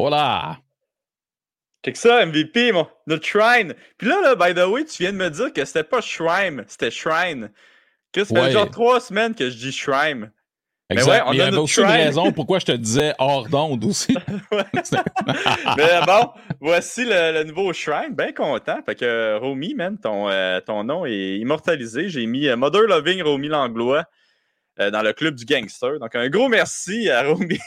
Hola! Check ça, MVP, mon, notre shrine. Puis là, là, by the way, tu viens de me dire que c'était pas shrine, c'était shrine. Que ça fait Ouais. genre trois semaines que je dis shrine. Exact. ouais, on Mais il y a avait aussi une raison pourquoi je te disais hors d'onde aussi. Mais bon, voici le, le nouveau shrine. Bien content. Fait que Romy, man, ton, euh, ton nom est immortalisé. J'ai mis euh, Mother Loving Romy Langlois euh, dans le club du gangster. Donc un gros merci à Romy.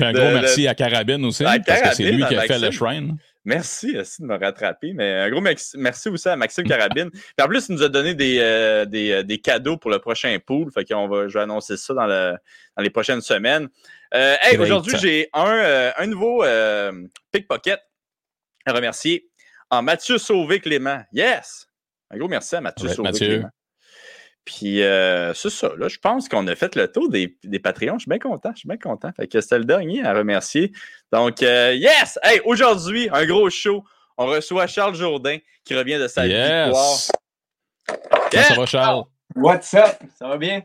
Un gros merci à Carabine aussi, À parce que c'est lui qui a fait le shrine. Merci aussi de me rattraper. Mais un gros merci aussi à Maxime Carabine. Puis en plus, il nous a donné des, euh, des, euh, des cadeaux pour le prochain pool. Fait qu'on va, je vais annoncer ça dans, le, dans les prochaines semaines. Euh, hey, aujourd'hui, j'ai un, euh, un nouveau euh, pickpocket à remercier en Mathieu Sauvé-Clément. Yes! Un gros merci à Mathieu Ouais, Mathieu. Sauvé-Clément. Puis euh, c'est ça, là, je pense qu'on a fait le tour des, des Patreons. Je suis bien content, je suis bien content. Fait que c'était le dernier à remercier. Donc, euh, yes! Hey, aujourd'hui, un gros show. On reçoit Charles Jourdain qui revient de sa victoire. Yes! Comment Yeah! ça va, Charles? What's up? Ça va bien?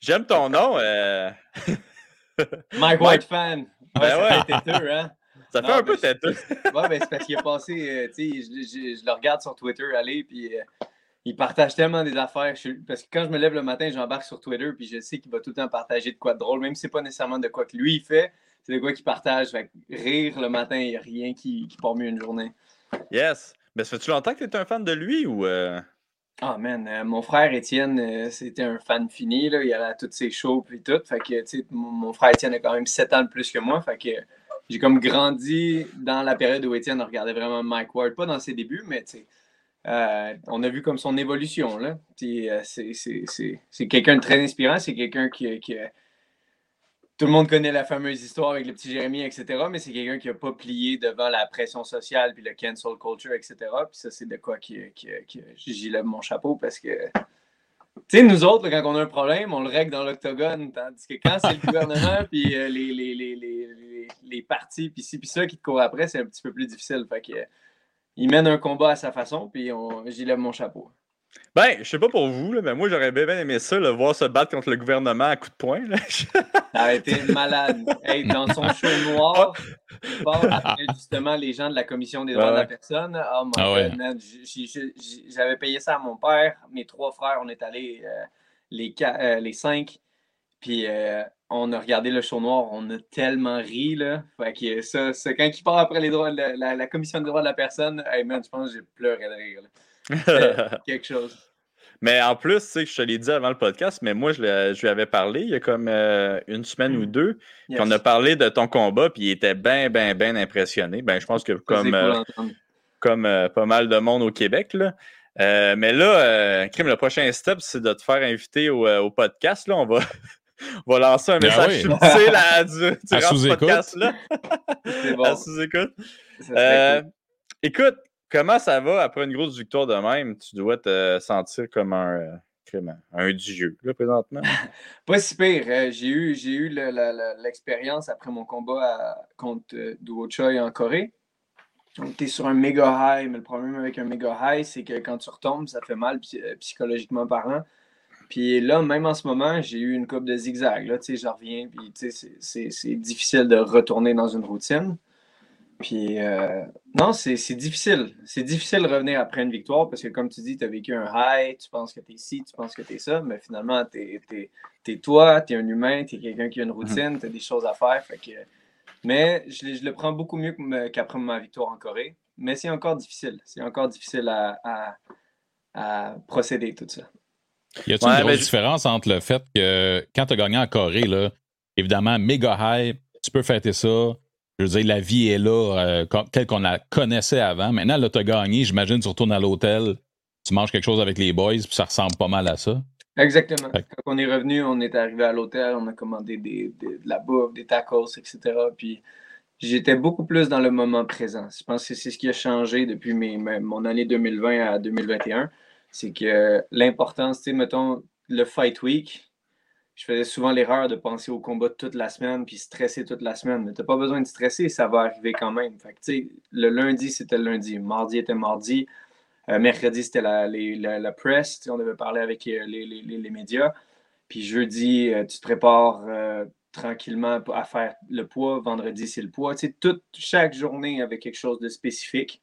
J'aime ton nom. euh, Mike White fan. Ouais, Ben ça ouais. fait têteux, hein? ça fait Non, un peu je- têteux. Ouais, ben c'est parce qu'il a passé, euh, tu sais, je, je- je le regarde sur Twitter aller, puis euh, il partage tellement des affaires. Je parce que quand je me lève le matin, j'embarque sur Twitter, puis je sais qu'il va tout le temps partager de quoi de drôle, même si c'est pas nécessairement de quoi que lui il fait, c'est de quoi qu'il partage. Fait que rire le matin, il n'y a rien qui, qui part mieux une journée. Yes. Mais ça fait-tu longtemps que tu es un fan de lui ou. euh, Ah man, euh, mon frère Étienne, euh, c'était un fan fini, là. il allait à toutes ses shows puis tout. Fait que, tu sais, mon, mon frère Étienne a quand même 7 ans de plus que moi. Fait que j'ai comme grandi dans la période où Étienne regardait vraiment Mike Ward. Pas dans ses débuts, mais tu sais, euh, on a vu comme son évolution. Là. Euh, c'est, quelqu'un de très inspirant. C'est quelqu'un qui, Tout le monde connaît la fameuse histoire avec le petit Jérémy, etc. Mais c'est quelqu'un qui n'a pas plié devant la pression sociale, puis le cancel culture, etc. Puis ça, c'est de quoi qui, j'y lève mon chapeau parce que, tu sais, nous autres, quand on a un problème, on le règle dans l'octogone. Tandis que quand c'est le gouvernement, puis euh, les, les, les, les, partis, puis ci, puis ça qui te courent après, c'est un petit peu plus difficile. Fait que, il mène un combat à sa façon, puis j'y lève mon chapeau. Ben, je sais pas pour vous, là, mais moi, j'aurais bien, aimé ça, le voir se battre contre le gouvernement à coups de poing. là. Ça a été malade. Hey, dans son show noir, il parle après justement les gens de la Commission des droits Ouais, de la personne. Oh my Ah ouais. J'avais payé ça à mon père. Mes trois frères, on est allés euh, les, euh, les cinq. Puis euh, on a regardé le show noir. On a tellement ri. Là. Fait que ça, ça, quand il part après les droits, la, la- la Commission des droits de la personne, hey, man, je pense que j'ai pleuré de rire. là. Quelque chose. mais en plus, tu sais, je te l'ai dit avant le podcast, mais moi, je, le- je lui avais parlé il y a comme euh, une semaine ou deux. Yes. qu'on a parlé de ton combat, puis il était bien, bien, bien impressionné. Ben, je pense que comme, euh, comme euh, pas mal de monde au Québec. Là. Mais là, Crime, le prochain step, c'est de te faire inviter au, au podcast. Là. On, va, on va lancer un Ben message oui. subtil à, du, À durant ce sous-écoute. podcast-là. Bon. À sous-écoute. Euh, cool. Écoute, comment ça va après une grosse victoire de même? Tu dois te sentir comme un, euh, un dieu, là, présentement. Pas si pire. Euh, j'ai eu, j'ai eu le- la- la- l'expérience après mon combat à- contre euh, Duo Choi en Corée. On était sur un méga high, mais le problème avec un méga high, c'est que quand tu retombes, ça fait mal psy- psychologiquement parlant. Puis là, même en ce moment, j'ai eu une coupe de zigzag. Là, tu sais, je reviens, puis tu sais, c'est- difficile de retourner dans une routine. Puis euh, non, c'est difficile. C'est difficile de revenir après une victoire parce que, comme tu dis, tu as vécu un high, tu penses que tu es ci, tu penses que tu es ça, mais finalement, tu es, toi, tu es un humain, tu es quelqu'un qui a une routine, tu as des choses à faire. Fait que, mais je, le- je le prends beaucoup mieux qu'après ma victoire en Corée. Mais c'est encore difficile. C'est encore difficile à, à- à procéder, tout ça. Y a-t-il Ouais, une grosse différence entre le fait que quand tu as gagné en Corée, là, évidemment, méga high, tu peux fêter ça. Je veux dire, la vie est là, euh, telle qu'on la connaissait avant. Maintenant, là, tu as gagné, j'imagine, tu retournes à l'hôtel, tu manges quelque chose avec les boys, puis ça ressemble pas mal à ça. Exactement. Fait Quand on est revenu, on est arrivé à l'hôtel, on a commandé des, des- de la bouffe, des tacos, etc. Puis j'étais beaucoup plus dans le moment présent. Je pense que c'est ce qui a changé depuis mes, mes- mon année 2020 à 2021. C'est que l'importance, tu sais, mettons, le Fight Week, je faisais souvent l'erreur de penser au combat toute la semaine puis stresser toute la semaine. Mais tu n'as pas besoin de stresser, ça va arriver quand même. Fait que, le lundi, c'était lundi. Mardi était mardi. Euh, mercredi, c'était la, les- la, la press. tu sais, On devait parler avec euh, les, les- les- médias. Puis jeudi, tu te prépares tranquillement à faire le poids. Vendredi, c'est le poids. Toute, chaque journée avait quelque chose de spécifique.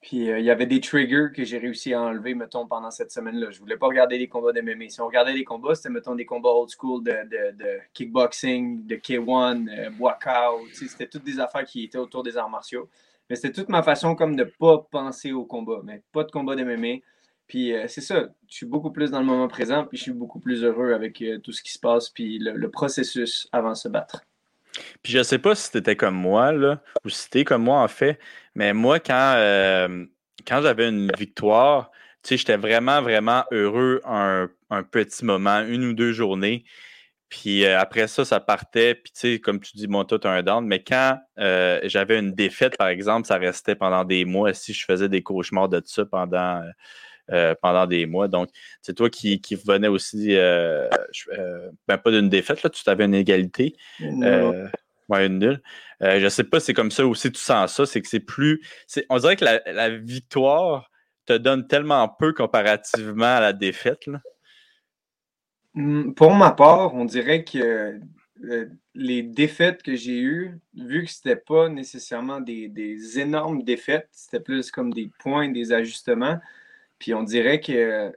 Puis euh, il y avait des triggers que j'ai réussi à enlever, mettons, pendant cette semaine-là. Je voulais pas regarder les combats de MMA. Si on regardait les combats, c'était, mettons, des combats old school de, kickboxing, de K1, euh, walkout. C'était toutes des affaires qui étaient autour des arts martiaux. Mais c'était toute ma façon comme de pas penser au combat. Mais pas de combat de MMA. Puis euh, c'est ça, je suis beaucoup plus dans le moment présent, puis je suis beaucoup plus heureux avec tout ce qui se passe, puis le, processus avant de se battre. Puis je sais pas si c'était comme moi, là, ou si c'était comme moi en fait, mais moi, quand, euh, j'avais une victoire, tu sais, j'étais vraiment, vraiment heureux un, petit moment, une ou deux journées. Puis euh, après ça, ça partait. Puis tu sais, comme tu dis, mon as un down. Mais quand euh, j'avais une défaite, par exemple, ça restait pendant des mois. Si je faisais des cauchemars de ça pendant, pendant des mois. Donc, c'est toi qui, qui venais aussi, ben, pas d'une défaite, là, tu avais une égalité. Ouais, une nulle. Euh, je sais pas, c'est comme ça aussi, tu sens ça, c'est que c'est plus. On dirait que la, victoire te donne tellement peu comparativement à la défaite. Mmh, pour ma part, on dirait que euh, les défaites que j'ai eues, vu que c'était pas nécessairement des, énormes défaites, c'était plus comme des points, des ajustements. Puis on dirait que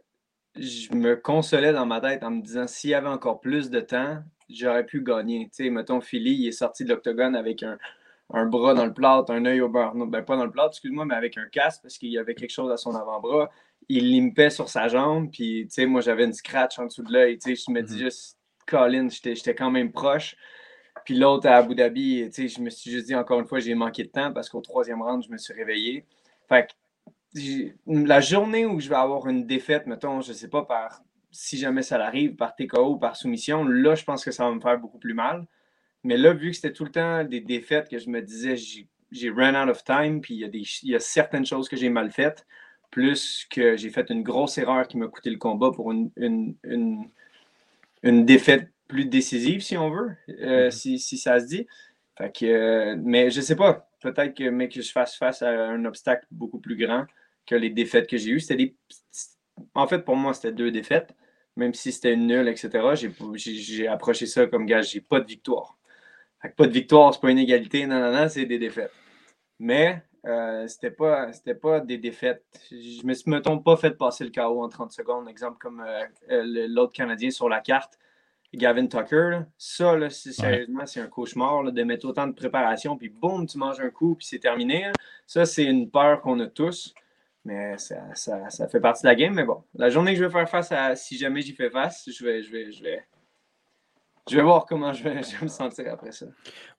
je me consolais dans ma tête en me disant s'il y avait encore plus de temps, j'aurais pu gagner. Tu sais, mettons, Philly, il est sorti de l'octogone avec un, bras dans le plâtre, un œil au beurre. Non, ben pas dans le plâtre, excuse-moi, mais avec un casque parce qu'il y avait quelque chose à son avant-bras. Il limpait sur sa jambe, puis, tu sais, moi, j'avais une scratch en dessous de l'œil. Tu sais, je me dis mhm. juste, Colin, j'étais quand même proche. Puis l'autre à Abu Dhabi, tu sais, je me suis juste dit, encore une fois, j'ai manqué de temps parce qu'au troisième round, je me suis réveillé. Fait que la journée où je vais avoir une défaite, mettons, je sais pas, par si jamais ça arrive par TKO ou par soumission, là, je pense que ça va me faire beaucoup plus mal. Mais là, vu que c'était tout le temps des défaites que je me disais, j'ai run out of time, puis il y, a des, il y a certaines choses que j'ai mal faites, plus que j'ai fait une grosse erreur qui m'a coûté le combat pour une, une, une, défaite plus décisive, si on veut, euh, mm-hmm. si, ça se dit. Fait que, euh, mais je sais pas, peut-être que, mais que je fasse face à un obstacle beaucoup plus grand que les défaites que j'ai eues. C'était des, en fait, pour moi, c'était deux défaites même si c'était une nulle, etc., j'ai approché ça comme gage, j'ai pas de victoire. pas de victoire, c'est pas une égalité, non, non, non, c'est des défaites. Mais euh, c'était pas, pas des défaites. Je me suis, mettons, pas fait passer le KO en 30 secondes. Exemple comme euh, euh, l'autre Canadien sur la carte, Gavin Tucker. Ça, là, sérieusement, c'est un cauchemar de mettre autant de préparation, puis boum, tu manges un coup, puis c'est terminé. Ça, c'est une peur qu'on a tous. Mais ça, ça, ça, fait partie de la game. Mais bon, la journée que je vais faire face à, si jamais j'y fais face, je vais, je vais, je vais, je vais voir comment je vais, me sentir après ça.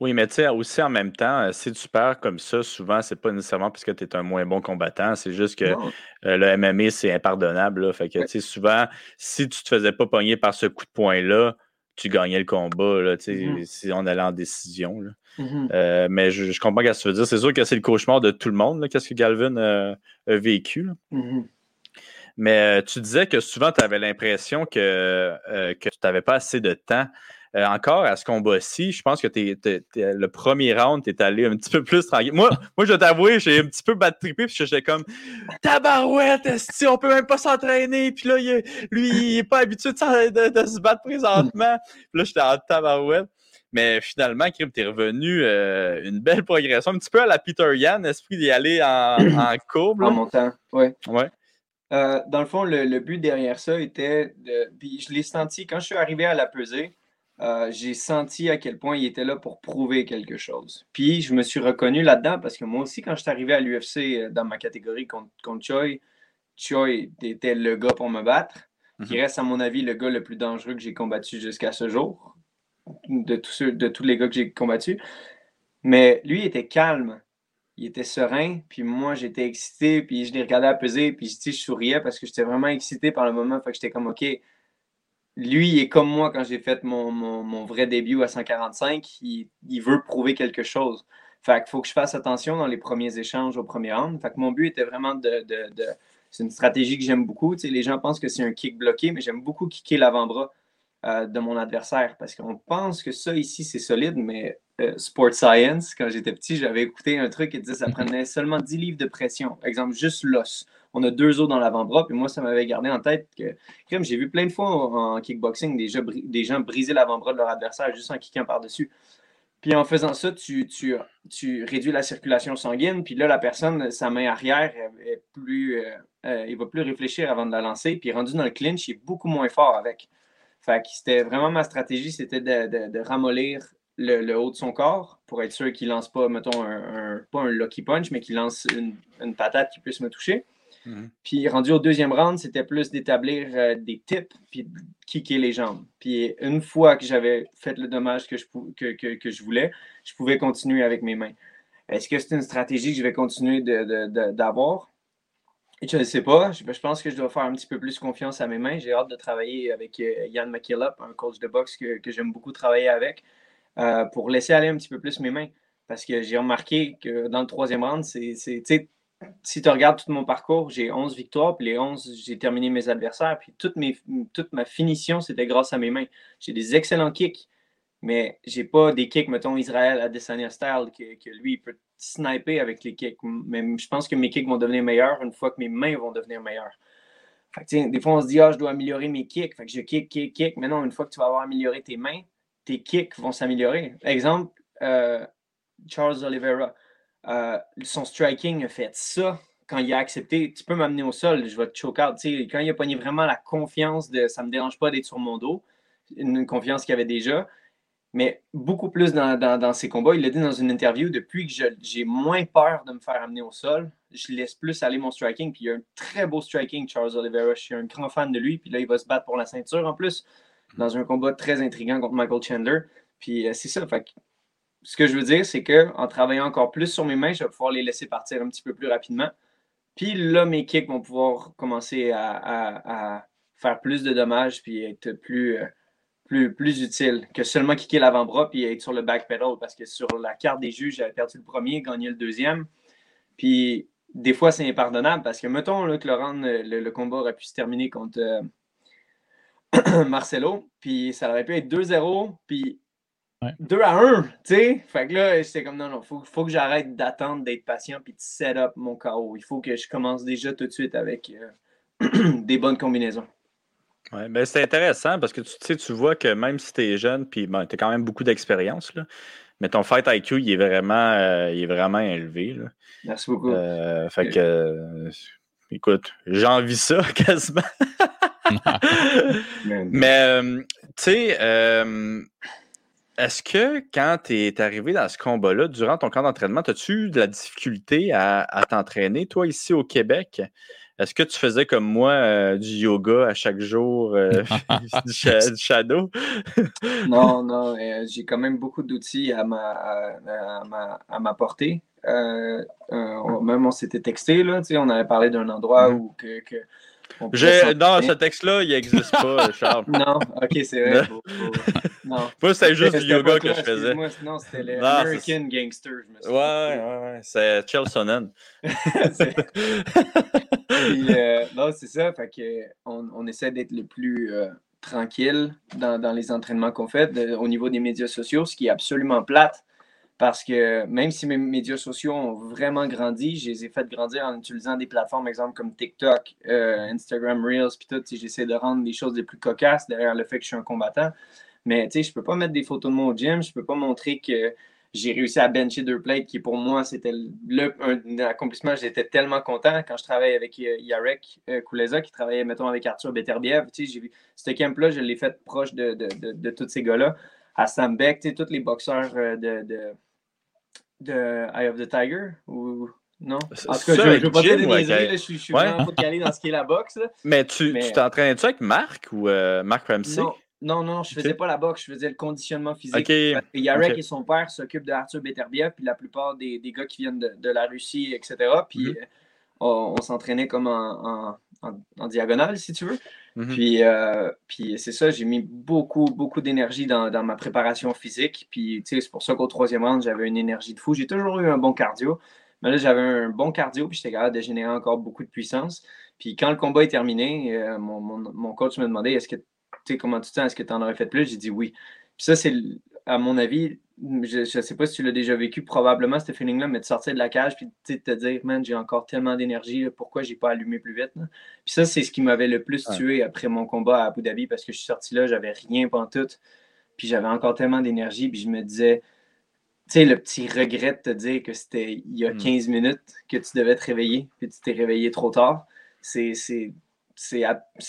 Oui, mais tu sais, aussi en même temps, euh, si tu perds comme ça, souvent, c'est pas nécessairement parce que tu es un moins bon combattant, c'est juste que euh, le MMA, c'est impardonnable. Là. Fait que, tu sais, souvent, si tu te faisais pas pogner par ce coup de poing-là, tu gagnais le combat, là, mm-hmm. si on allait en décision. Là. Mm-hmm. Euh, mais je, comprends ce que tu veux dire. C'est sûr que c'est le cauchemar de tout le monde, qu'est-ce que Galvin a vécu. Mm-hmm. Mais euh, tu disais que souvent, tu avais l'impression que, euh, que tu n'avais pas assez de temps. Encore à ce combat-ci, je pense que le premier round, tu es allé un petit peu plus tranquille. Moi, moi je dois t'avouer, j'ai un petit peu battu trippé, puis j'étais comme Tabarouette, si on peut même pas s'entraîner, puis là, lui, il est pas habitué de, se battre présentement. Puis là, j'étais en tabarouette. Mais finalement, Krim, t'es revenu euh, une belle progression, un petit peu à la Peter Yan, esprit d'y aller en, en courbe. En montant, oui. Ouais. Euh, dans le fond, le, but derrière ça était de. Puis je l'ai senti, quand je suis arrivé à la pesée, euh, j'ai senti à quel point il était là pour prouver quelque chose. Puis je me suis reconnu là-dedans parce que moi aussi, quand je suis arrivé à l'UFC dans ma catégorie contre, contre Choi, Choi était le gars pour me battre, qui mhm. reste, à mon avis, le gars le plus dangereux que j'ai combattu jusqu'à ce jour de tous, de tous les gars que j'ai combattus. Mais lui, il était calme. Il était serein. Puis moi, j'étais excité. Puis je l'ai regardé à peser. Puis je, je souriais parce que j'étais vraiment excité par le moment. Fait que j'étais comme, OK, lui, il est comme moi quand j'ai fait mon, vrai début à 145. Il, veut prouver quelque chose. Fait qu'il faut que je fasse attention dans les premiers échanges au premier round. Fait que mon but était vraiment de. c'est une stratégie que j'aime beaucoup. les gens pensent que c'est un kick bloqué, mais j'aime beaucoup kicker l'avant-bras. Euh, de mon adversaire parce qu'on pense que ça ici c'est solide, mais euh, Sport Science, quand j'étais petit, j'avais écouté un truc qui disait que ça prenait seulement 10 livres de pression. Exemple, juste l'os. On a deux os dans l'avant-bras. Puis moi, ça m'avait gardé en tête que, comme j'ai vu plein de fois en, kickboxing des, gens briser l'avant-bras de leur adversaire juste en kickant par-dessus. Puis en faisant ça, tu, réduis la circulation sanguine. Puis là, la personne, sa main arrière, est plus, euh, euh, va plus réfléchir avant de la lancer. Puis rendu dans le clinch, il est beaucoup moins fort avec. Fait que c'était vraiment ma stratégie, c'était de, ramollir le, haut de son corps pour être sûr qu'il lance pas, mettons, un, pas un lucky punch, mais qu'il lance une, patate qui puisse me toucher. Mhm. Puis rendu au deuxième round, c'était plus d'établir euh, des tips puis de kicker les jambes. Puis une fois que j'avais fait le dommage que je, que, que, je voulais, je pouvais continuer avec mes mains. Est-ce que c'est une stratégie que je vais continuer d'avoir? Je ne sais pas. Je, pense que je dois faire un petit peu plus confiance à mes mains. J'ai hâte de travailler avec euh, Yann McKillop, un coach de boxe que, j'aime beaucoup travailler avec, euh, pour laisser aller un petit peu plus mes mains. Parce que j'ai remarqué que dans le troisième round, c'est si tu regardes tout mon parcours, j'ai 11 victoires, puis les 11, j'ai terminé mes adversaires, puis toute, mes, ma finition, c'était grâce à mes mains. J'ai des excellents kicks, mais j'ai pas des kicks, mettons, Israël à Desania Style, que, lui, il peut sniper avec les kicks. Mais je pense que mes kicks vont devenir meilleurs une fois que mes mains vont devenir meilleures. des fois, on se dit, ah, je dois améliorer mes kicks. Fait que je kick, kick, kick. Mais non, une fois que tu vas avoir amélioré tes mains, tes kicks vont s'améliorer. Exemple, euh, Charles Oliveira. Euh, son striking a fait ça quand il a accepté. Tu peux m'amener au sol, je vais te choke out. quand il a pogné vraiment la confiance de ça me dérange pas d'être sur mon dos, une, confiance qu'il avait déjà, mais beaucoup plus dans, ses combats. Il l'a dit dans une interview depuis que j'ai moins peur de me faire amener au sol, je laisse plus aller mon striking. Puis il a un très beau striking, Charles Oliveira. Je suis un grand fan de lui. Puis là, il va se battre pour la ceinture en plus, dans un combat très intriguant contre Michael Chandler. Puis euh, c'est ça. Fait ce que je veux dire, c'est qu'en travaillant encore plus sur mes mains, je vais pouvoir les laisser partir un petit peu plus rapidement. Puis là, mes kicks vont pouvoir commencer à, faire plus de dommages puis être plus, euh, plus, plus utiles que seulement kicker l'avant-bras puis être sur le back pedal. Parce que sur la carte des juges, j'avais perdu le premier, gagné le deuxième. Puis des fois, c'est impardonnable parce que, mettons là, que le, le, combat aurait pu se terminer contre euh, Marcelo, puis ça aurait pu être 2-0, puis 2 à 1, tu sais. Fait que là, j'étais comme non, non, faut, faut que j'arrête d'attendre, d'être patient puis de set up mon KO. Il faut que je commence déjà tout de suite avec euh, des bonnes combinaisons. Ouais, mais c'est intéressant parce que tu sais, tu vois que même si tu es jeune, puis ben, tu as quand même beaucoup d'expérience, mais ton fight IQ, il est vraiment, euh, il est vraiment élevé. Là. Merci beaucoup. Euh, fait que, écoute, j'envie ça quasiment. mais, tu sais, est-ce que quand tu es arrivé dans ce combat-là, durant ton camp d'entraînement, as-tu eu de la difficulté à, t'entraîner, toi, ici au Québec? Est-ce que tu faisais comme moi euh, du yoga à chaque jour, euh, du, shadow? non, non, euh, j'ai quand même beaucoup d'outils à ma, à, ma, portée. même on s'était texté, là, on avait parlé d'un endroit mm-hmm. où que non, ce texte-là, il n'existe pas, Charles. non, ok, c'est vrai. non. Moi, c'était juste du yoga que je faisais. Non, c'était le American Gangster. Je me suis ouais, ouais, ouais. C'est Chelsonen. euh, non, c'est ça. Fait que on, on essaie d'être le plus euh, tranquille dans, dans, les entraînements qu'on fait au niveau des médias sociaux, ce qui est absolument plate parce que même si mes médias sociaux ont vraiment grandi, je les ai fait grandir en utilisant des plateformes, exemple comme TikTok, euh, Instagram Reels, puis tout. J'essaie de rendre les choses les plus cocasses derrière le fait que je suis un combattant. Mais tu sais, je peux pas mettre des photos de mon gym, je peux pas montrer que j'ai réussi à bencher deux plates, qui pour moi, c'était le, un, accomplissement. J'étais tellement content quand je travaillais avec euh, Yarek euh, Kouleza, qui travaillait, mettons, avec Arthur Beterbiev. Tu sais, ce camp-là, je l'ai fait proche de, de, de, de tous ces gars-là. À Sam Beck, tu sais, tous les boxeurs de de Eye of the Tiger ou non? En tout cas, je ne veux pas dire des niaiseries, je, suis, je suis vraiment pas calé dans ce qui est la boxe. Mais tu t'entraînais-tu avec Marc ou euh, Marc Ramsey? Non, non, je ne faisais pas la boxe, je faisais le conditionnement physique. Yarek et son père s'occupent de Arthur Beterbiev, puis la plupart des, des, gars qui viennent de, de la Russie, etc. Puis mm-hmm. euh, on, s'entraînait comme en, en, en, diagonale, si tu veux. Mhm. Puis, euh, puis c'est ça, j'ai mis beaucoup, beaucoup d'énergie dans, dans, ma préparation physique. Puis c'est pour ça qu'au troisième round, j'avais une énergie de fou. J'ai toujours eu un bon cardio. Mais là, j'avais un bon cardio, puis j'étais capable de générer encore beaucoup de puissance. Puis quand le combat est terminé, euh, mon, mon, mon, coach me demandé est-ce que, tu sais, comment tu te sens, est-ce que tu en aurais fait plus? J'ai dit oui. Puis ça, c'est, à mon avis, je ne sais pas si tu l'as déjà vécu, probablement ce feeling-là, mais de sortir de la cage puis de te dire, man, j'ai encore tellement d'énergie, pourquoi j'ai pas allumé plus vite? Puis ça, c'est ce qui m'avait le plus tué après mon combat à Abu Dhabi parce que je suis sorti là, j'avais rien tout. puis j'avais encore tellement d'énergie, puis je me disais, tu sais, le petit regret de te dire que c'était il y a 15 hmm. minutes que tu devais te réveiller, puis tu t'es réveillé trop tard, c'est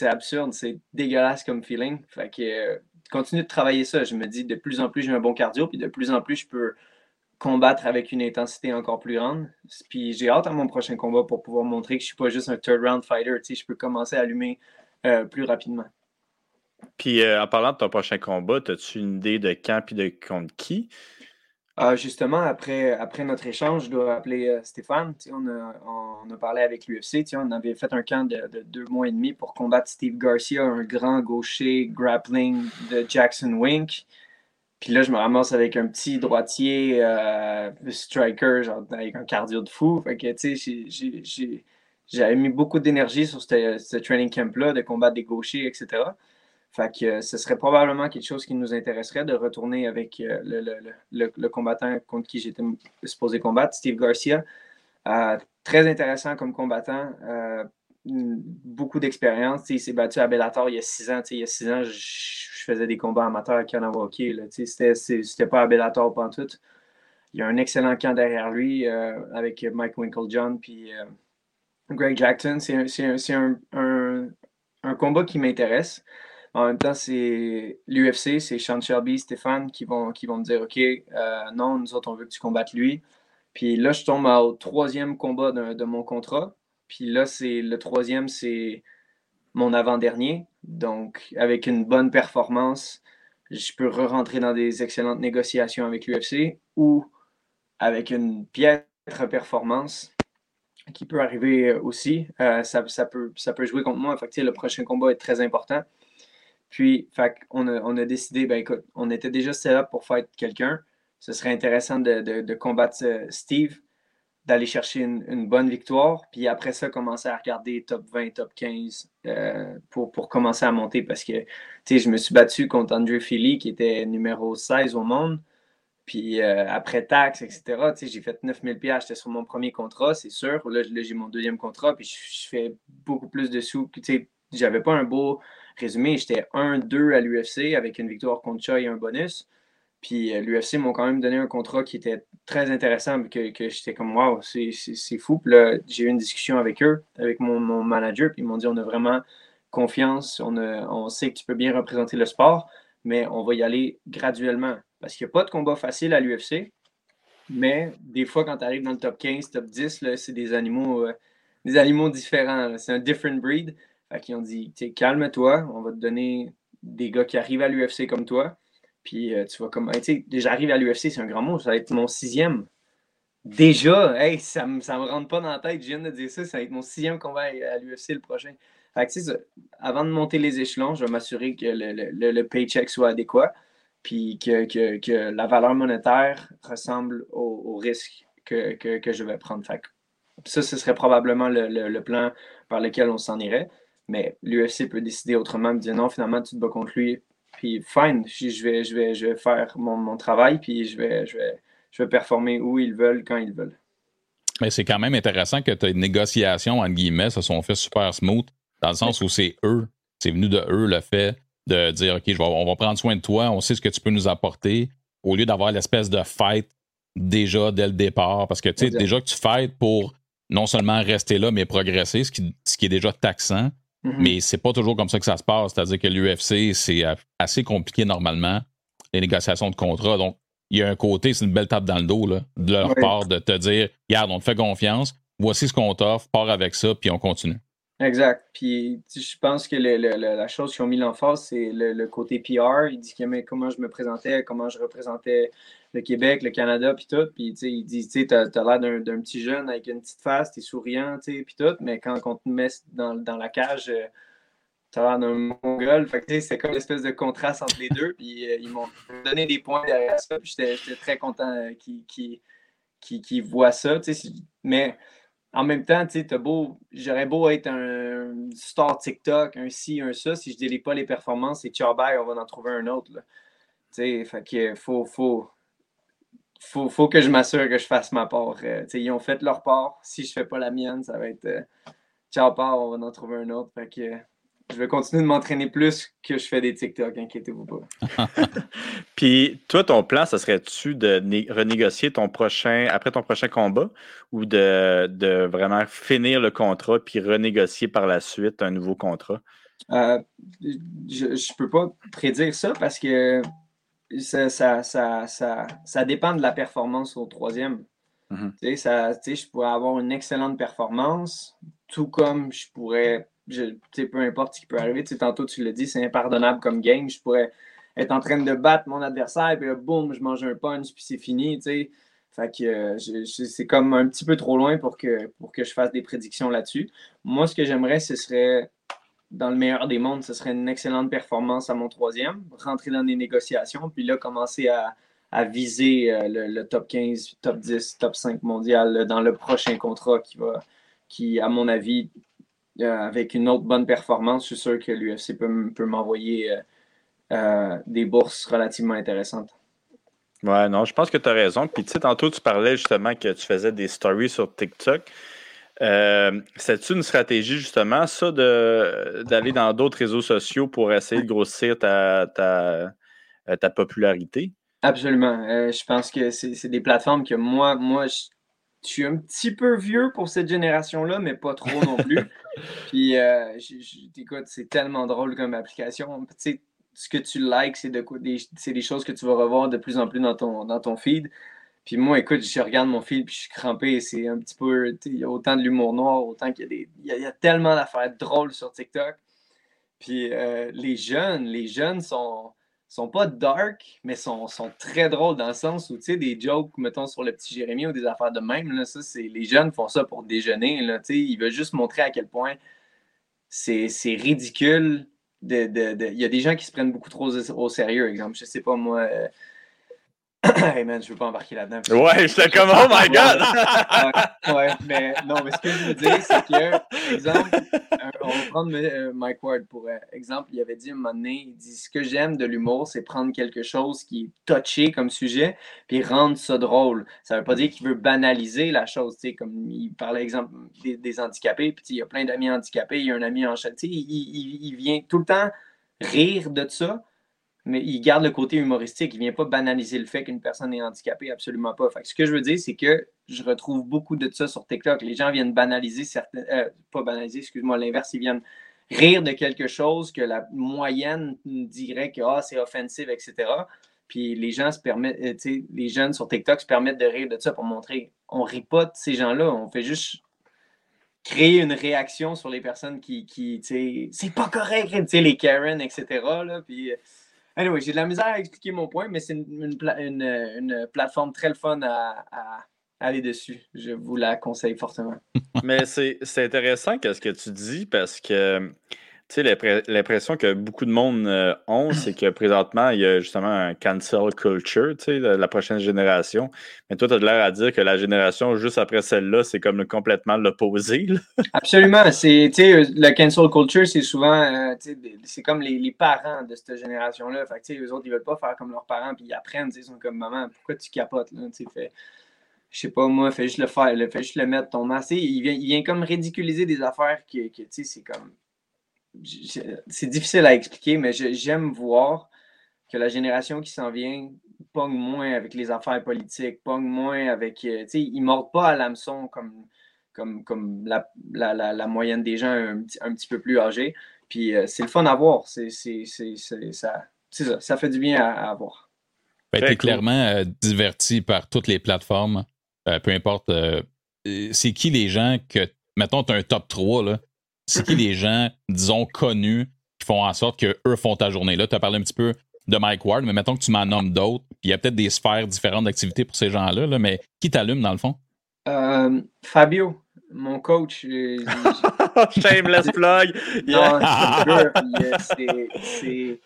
absurde, c'est dégueulasse comme feeling. Fait que continue de travailler ça. Je me dis, de plus en plus, j'ai un bon cardio, puis de plus en plus, je peux combattre avec une intensité encore plus grande. Puis j'ai hâte à mon prochain combat pour pouvoir montrer que je ne suis pas juste un third round fighter. Tu sais, je peux commencer à allumer euh, plus rapidement. Puis euh, en parlant de ton prochain combat, as-tu une idée de quand et de contre qui? Ah, justement, après, notre échange, je dois appeler euh, Stéphane. On a, parlé avec l'UFC. On avait fait un camp de, deux mois et demi pour combattre Steve Garcia, un grand gaucher grappling de Jackson Wink. Puis là, je me ramasse avec un petit droitier euh, striker, genre avec un cardio de fou. Fait que, tu sais, j'avais mis beaucoup d'énergie sur ce training camp-là, de combattre des gauchers, etc. Fait que euh, ce serait probablement quelque chose qui nous intéresserait de retourner avec euh, le, combattant contre qui j'étais supposé combattre, Steve Garcia. Euh, très intéressant comme combattant, beaucoup d'expérience. Il s'est battu à Bellator il y a six ans. Il y a six ans, je, faisais des combats amateurs à Canada Hockey. C'était pas à Bellator tout. Il y a un excellent camp derrière lui avec Mike Winklejohn puis Greg Jackson. C'est un, un, combat qui m'intéresse. En même temps, c'est l'UFC, c'est Sean Shelby, Stéphane qui vont, qui vont me dire OK, euh, non, nous autres, on veut que tu combattes lui. Puis là, je tombe au troisième combat de, mon contrat. Puis là, c'est le troisième, c'est mon avant-dernier. Donc, avec une bonne performance, je peux re-rentrer dans des excellentes négociations avec l'UFC ou avec une piètre performance qui peut arriver aussi. Euh, ça, ça, peut, ça peut jouer contre moi. Fait le prochain combat est très important. Puis, on, a, décidé, ben écoute, on était déjà set up pour faire quelqu'un. Ce serait intéressant de, combattre euh, Steve, d'aller chercher une, bonne victoire, puis après ça, commencer à regarder top 20, top 15 euh, pour, commencer à monter parce que, tu sais, je me suis battu contre Andrew Philly qui était numéro 16 au monde. Puis euh, après taxes, etc., j'ai fait 9000 pièces. J'étais sur mon premier contrat, c'est sûr. Là, j'ai mon deuxième contrat, puis je, fais beaucoup plus de sous. Tu sais, j'avais pas un beau résumé, j'étais 1-2 à l'UFC avec une victoire contre Choi et un bonus. Puis euh, l'UFC m'ont quand même donné un contrat qui était très intéressant, que, que j'étais comme wow, c'est fou. Puis là, j'ai eu une discussion avec eux, avec mon, manager, puis ils m'ont dit on a vraiment confiance, on, on sait que tu peux bien représenter le sport, mais on va y aller graduellement. Parce qu'il n'y a pas de combat facile à l'UFC, mais des fois, quand tu arrives dans le top 15, top 10, c'est des animaux, euh, des animaux différents. C'est un different breed. Fait qu'ils ont dit, calme-toi, on va te donner des gars qui arrivent à l'UFC comme toi. Puis euh, tu vas comme, arriver à l'UFC, c'est un grand mot, ça va être mon sixième. Déjà, hey, ça ne me, ça me rentre pas dans la tête, je viens de dire ça, ça va être mon sixième combat à l'UFC le prochain. Fait que, avant de monter les échelons, je vais m'assurer que le, le, paycheck soit adéquat, puis que, que, que, la valeur monétaire ressemble au, risque que, je vais prendre. Ça, ce serait probablement le, plan par lequel on s'en irait. Mais l'UFC peut décider autrement, me dire non, finalement, tu te bats contre lui. Puis, fine, je vais, je vais, je vais faire mon, travail, puis je vais, je, vais, je vais performer où ils veulent, quand ils veulent. Mais c'est quand même intéressant que tes négociations, entre guillemets, se sont fait super smooth, dans le sens où c'est eux, c'est venu de eux le fait de dire OK, on va prendre soin de toi, on sait ce que tu peux nous apporter, au lieu d'avoir l'espèce de fight déjà dès le départ. Parce que tu sais, déjà que tu fights pour non seulement rester là, mais progresser, ce qui, ce qui est déjà taxant. Mhm. Mais c'est pas toujours comme ça que ça se passe. C'est-à-dire que l'UFC, c'est assez compliqué normalement, les négociations de contrat. Donc, il y a un côté, c'est une belle tape dans le dos là, de leur part de te dire Regarde, on te fait confiance, voici ce qu'on t'offre, pars avec ça, puis on continue. Exact. Puis je pense que la chose qu'ils ont mis l'emphase, c'est le, côté PR. Il dit comment je me présentais, comment je représentais le Québec, le Canada, puis tout. Puis il dit tu as, l'air d'un petit jeune avec une petite face, tu es souriant, puis tout. Mais quand on te met dans, la cage, euh, tu as l'air d'un mongol. Fait c'est comme une espèce de contraste entre les deux. Puis euh, ils m'ont donné des points derrière ça. Puis j'étais très content euh, qu'ils voient ça. Mais en même temps, tu sais, beau, j'aurais beau être un star TikTok, un ci, un ça, si je délai pas les performances, et bye, on va en trouver un autre. Tu sais, fait que faut, faut, faut, faut que je m'assure que je fasse ma part. Euh, ils ont fait leur part. Si je fais pas la mienne, ça va être euh, ciao part, on va en trouver un autre. Fait que, je vais continuer de m'entraîner plus que je fais des TikTok, inquiétez-vous pas. Puis toi, ton plan, ça serait-tu de renégocier ton prochain après ton prochain combat ou de, de, vraiment finir le contrat puis renégocier par la suite un nouveau contrat? Euh, je ne peux pas prédire ça parce que ça, ça, ça, ça, dépend de la performance au troisième. Mm-hmm. ça, je pourrais avoir une excellente performance, tout comme je pourrais, peu importe ce qui peut arriver. Tantôt, tu l'as dit, c'est impardonnable comme game. Je pourrais être en train de battre mon adversaire, puis là, boum, je mange un punch, puis c'est fini. Fait que euh, c'est comme un petit peu trop loin pour que, pour que je fasse des prédictions là-dessus. Moi, ce que j'aimerais, ce serait dans le meilleur des mondes, ce serait une excellente performance à mon troisième, rentrer dans des négociations, puis là, commencer à, viser euh, le, top 15, top 10, top 5 mondial dans le prochain contrat qui va, qui, à mon avis, euh, avec une autre bonne performance, je suis sûr que l'UFC peut, peut m'envoyer euh, des bourses relativement intéressantes. Ouais, non, je pense que tu as raison. Puis, tu sais, tantôt, tu parlais justement que tu faisais des stories sur TikTok. Euh, C'est-tu une stratégie, justement, ça, d'aller dans d'autres réseaux sociaux pour essayer de grossir ta, ta, euh, ta popularité? Absolument. Euh, je pense que c'est des plateformes que moi, moi je, suis un petit peu vieux pour cette génération-là, mais pas trop non plus. Puis, euh, écoute, c'est tellement drôle comme application. Tu sais, ce que tu likes, c'est de, des, des choses que tu vas revoir de plus en plus dans ton, dans ton feed. Puis moi, écoute, je regarde mon fil, puis je suis crampé. C'est un petit peu. Il y a autant de l'humour noir, autant qu'il y a des. Il y a, tellement d'affaires drôles sur TikTok. Puis euh, les jeunes, les jeunes sont, sont pas dark, mais sont, sont très drôles dans le sens où, tu sais, des jokes, mettons, sur le petit Jérémy ou des affaires de même, là, ça, c'est. Les jeunes font ça pour déjeuner, là, tu sais. Ils veulent juste montrer à quel point c'est ridicule. De, de, de, Il y a des gens qui se prennent beaucoup trop au, sérieux, exemple. Je sais pas, moi. Euh, hey man, je veux pas embarquer là-dedans. Ouais, j'étais comme, oh my god! ouais, mais non, mais ce que je veux dire, c'est que, exemple, on va prendre euh, Mike Ward pour euh, exemple. Il avait dit un moment donné, il dit Ce que j'aime de l'humour, c'est prendre quelque chose qui est touché comme sujet, puis rendre ça drôle. Ça veut pas dire qu'il veut banaliser la chose, tu sais, comme il parlait, exemple, des, handicapés, puis il y a plein d'amis handicapés, il y a un ami en chat, tu sais, il, il vient tout le temps rire de ça mais il garde le côté humoristique. Il ne vient pas banaliser le fait qu'une personne est handicapée, absolument pas. Fait ce que je veux dire, c'est que je retrouve beaucoup de ça sur TikTok. Les gens viennent banaliser certaines. Euh, pas banaliser, excuse-moi, l'inverse, ils viennent rire de quelque chose que la moyenne dirait que ah, c'est offensif, etc. Puis les gens se permettent, euh, les jeunes sur TikTok se permettent de rire de ça pour montrer on rit pas de ces gens-là, on fait juste créer une réaction sur les personnes qui, qui c'est pas correct, les Karen, etc. Là, puis Anyway, j'ai de la misère à expliquer mon point, mais c'est une, une, plateforme très fun à, aller dessus. Je vous la conseille fortement. mais c'est intéressant ce que tu dis parce que tu sais, l'impression que beaucoup de monde euh, ont, c'est que présentement, il y a justement un cancel culture, tu sais, la prochaine génération. Mais toi, tu as l'air à dire que la génération juste après celle-là, c'est comme complètement l'opposé. Absolument. C'est, le cancel culture, c'est souvent, euh, c'est comme les, parents de cette génération-là. Fait eux autres, ils veulent pas faire comme leurs parents, puis ils apprennent, ils sont comme maman, pourquoi tu capotes, là, fait je sais pas moi, fais juste le faire, fais juste le mettre ton masque. Il vient, il vient comme ridiculiser des affaires que, que tu sais, c'est comme c'est difficile à expliquer, mais j'aime voir que la génération qui s'en vient pogne moins avec les affaires politiques, pogne moins avec. Euh, tu sais, ils ne mordent pas à l'hameçon comme, comme, comme la, la, la, moyenne des gens un, un, petit peu plus âgés. Puis euh, c'est le fun à voir. C'est ça, ça, ça fait du bien à, voir. Ben, tu es clairement euh, diverti par toutes les plateformes, peu importe. c'est qui les gens que. Mettons, tu as un top 3, là c'est qui les gens, disons, connus qui font en sorte qu'eux font ta journée? Là, tu as parlé un petit peu de Mike Ward, mais mettons que tu m'en nommes d'autres. Il y a peut-être des sphères différentes d'activité pour ces gens-là, là, mais qui t'allume dans le fond? Euh, Fabio, mon coach. Euh, Shameless plug! Non, c'est.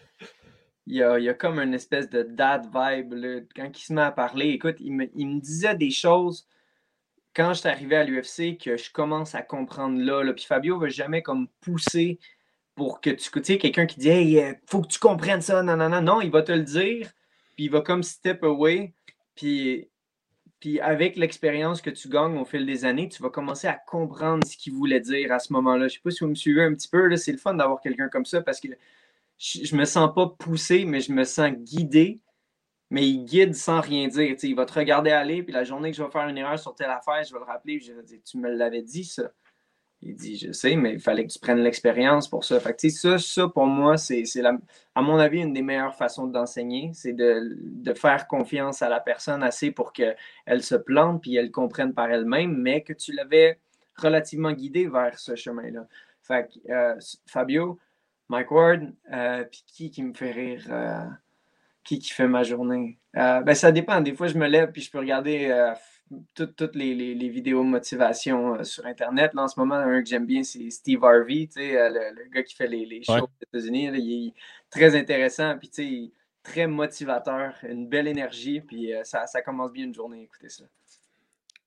Il y, a, il y a comme une espèce de dad vibe. Là. Quand il se met à parler, écoute, il me, il me disait des choses quand je suis arrivé à l'UFC, que je commence à comprendre là, puis Fabio ne va jamais comme pousser pour que tu. Tu quelqu'un qui dit Hey, euh, faut que tu comprennes ça, non, non, non. Non, il va te le dire, puis il va comme step away, puis Puis avec l'expérience que tu gagnes au fil des années, tu vas commencer à comprendre ce qu'il voulait dire à ce moment-là. Je ne sais pas si vous me suivez un petit peu. C'est le fun d'avoir quelqu'un comme ça parce que je ne me sens pas poussé, mais je me sens guidé. Mais il guide sans rien dire. il va te regarder aller, puis la journée que je vais faire une erreur sur telle affaire, je vais le rappeler, je vais dire Tu me l'avais dit, ça. Il dit, je sais, mais il fallait que tu prennes l'expérience pour ça. Fait que, ça, ça, pour moi, c'est, à mon avis, une des meilleures façons d'enseigner. C'est de, faire confiance à la personne assez pour qu'elle se plante puis elle comprenne par elle-même, mais que tu l'avais relativement guidée vers ce chemin-là. Fait que, euh, Fabio, Mike Ward, euh, puis qui me fait rire? Euh, qui qui fait ma journée? ben, ça dépend. Des fois, je me lève puis je peux regarder toutes, les, vidéos motivation euh, sur Internet. Là, en ce moment, un que j'aime bien, c'est Steve Harvey, euh, le, gars qui fait les, shows aux États-Unis. Il est très intéressant, puis très motivateur, une belle énergie, puis euh, ça, ça commence bien une journée, écoutez ça.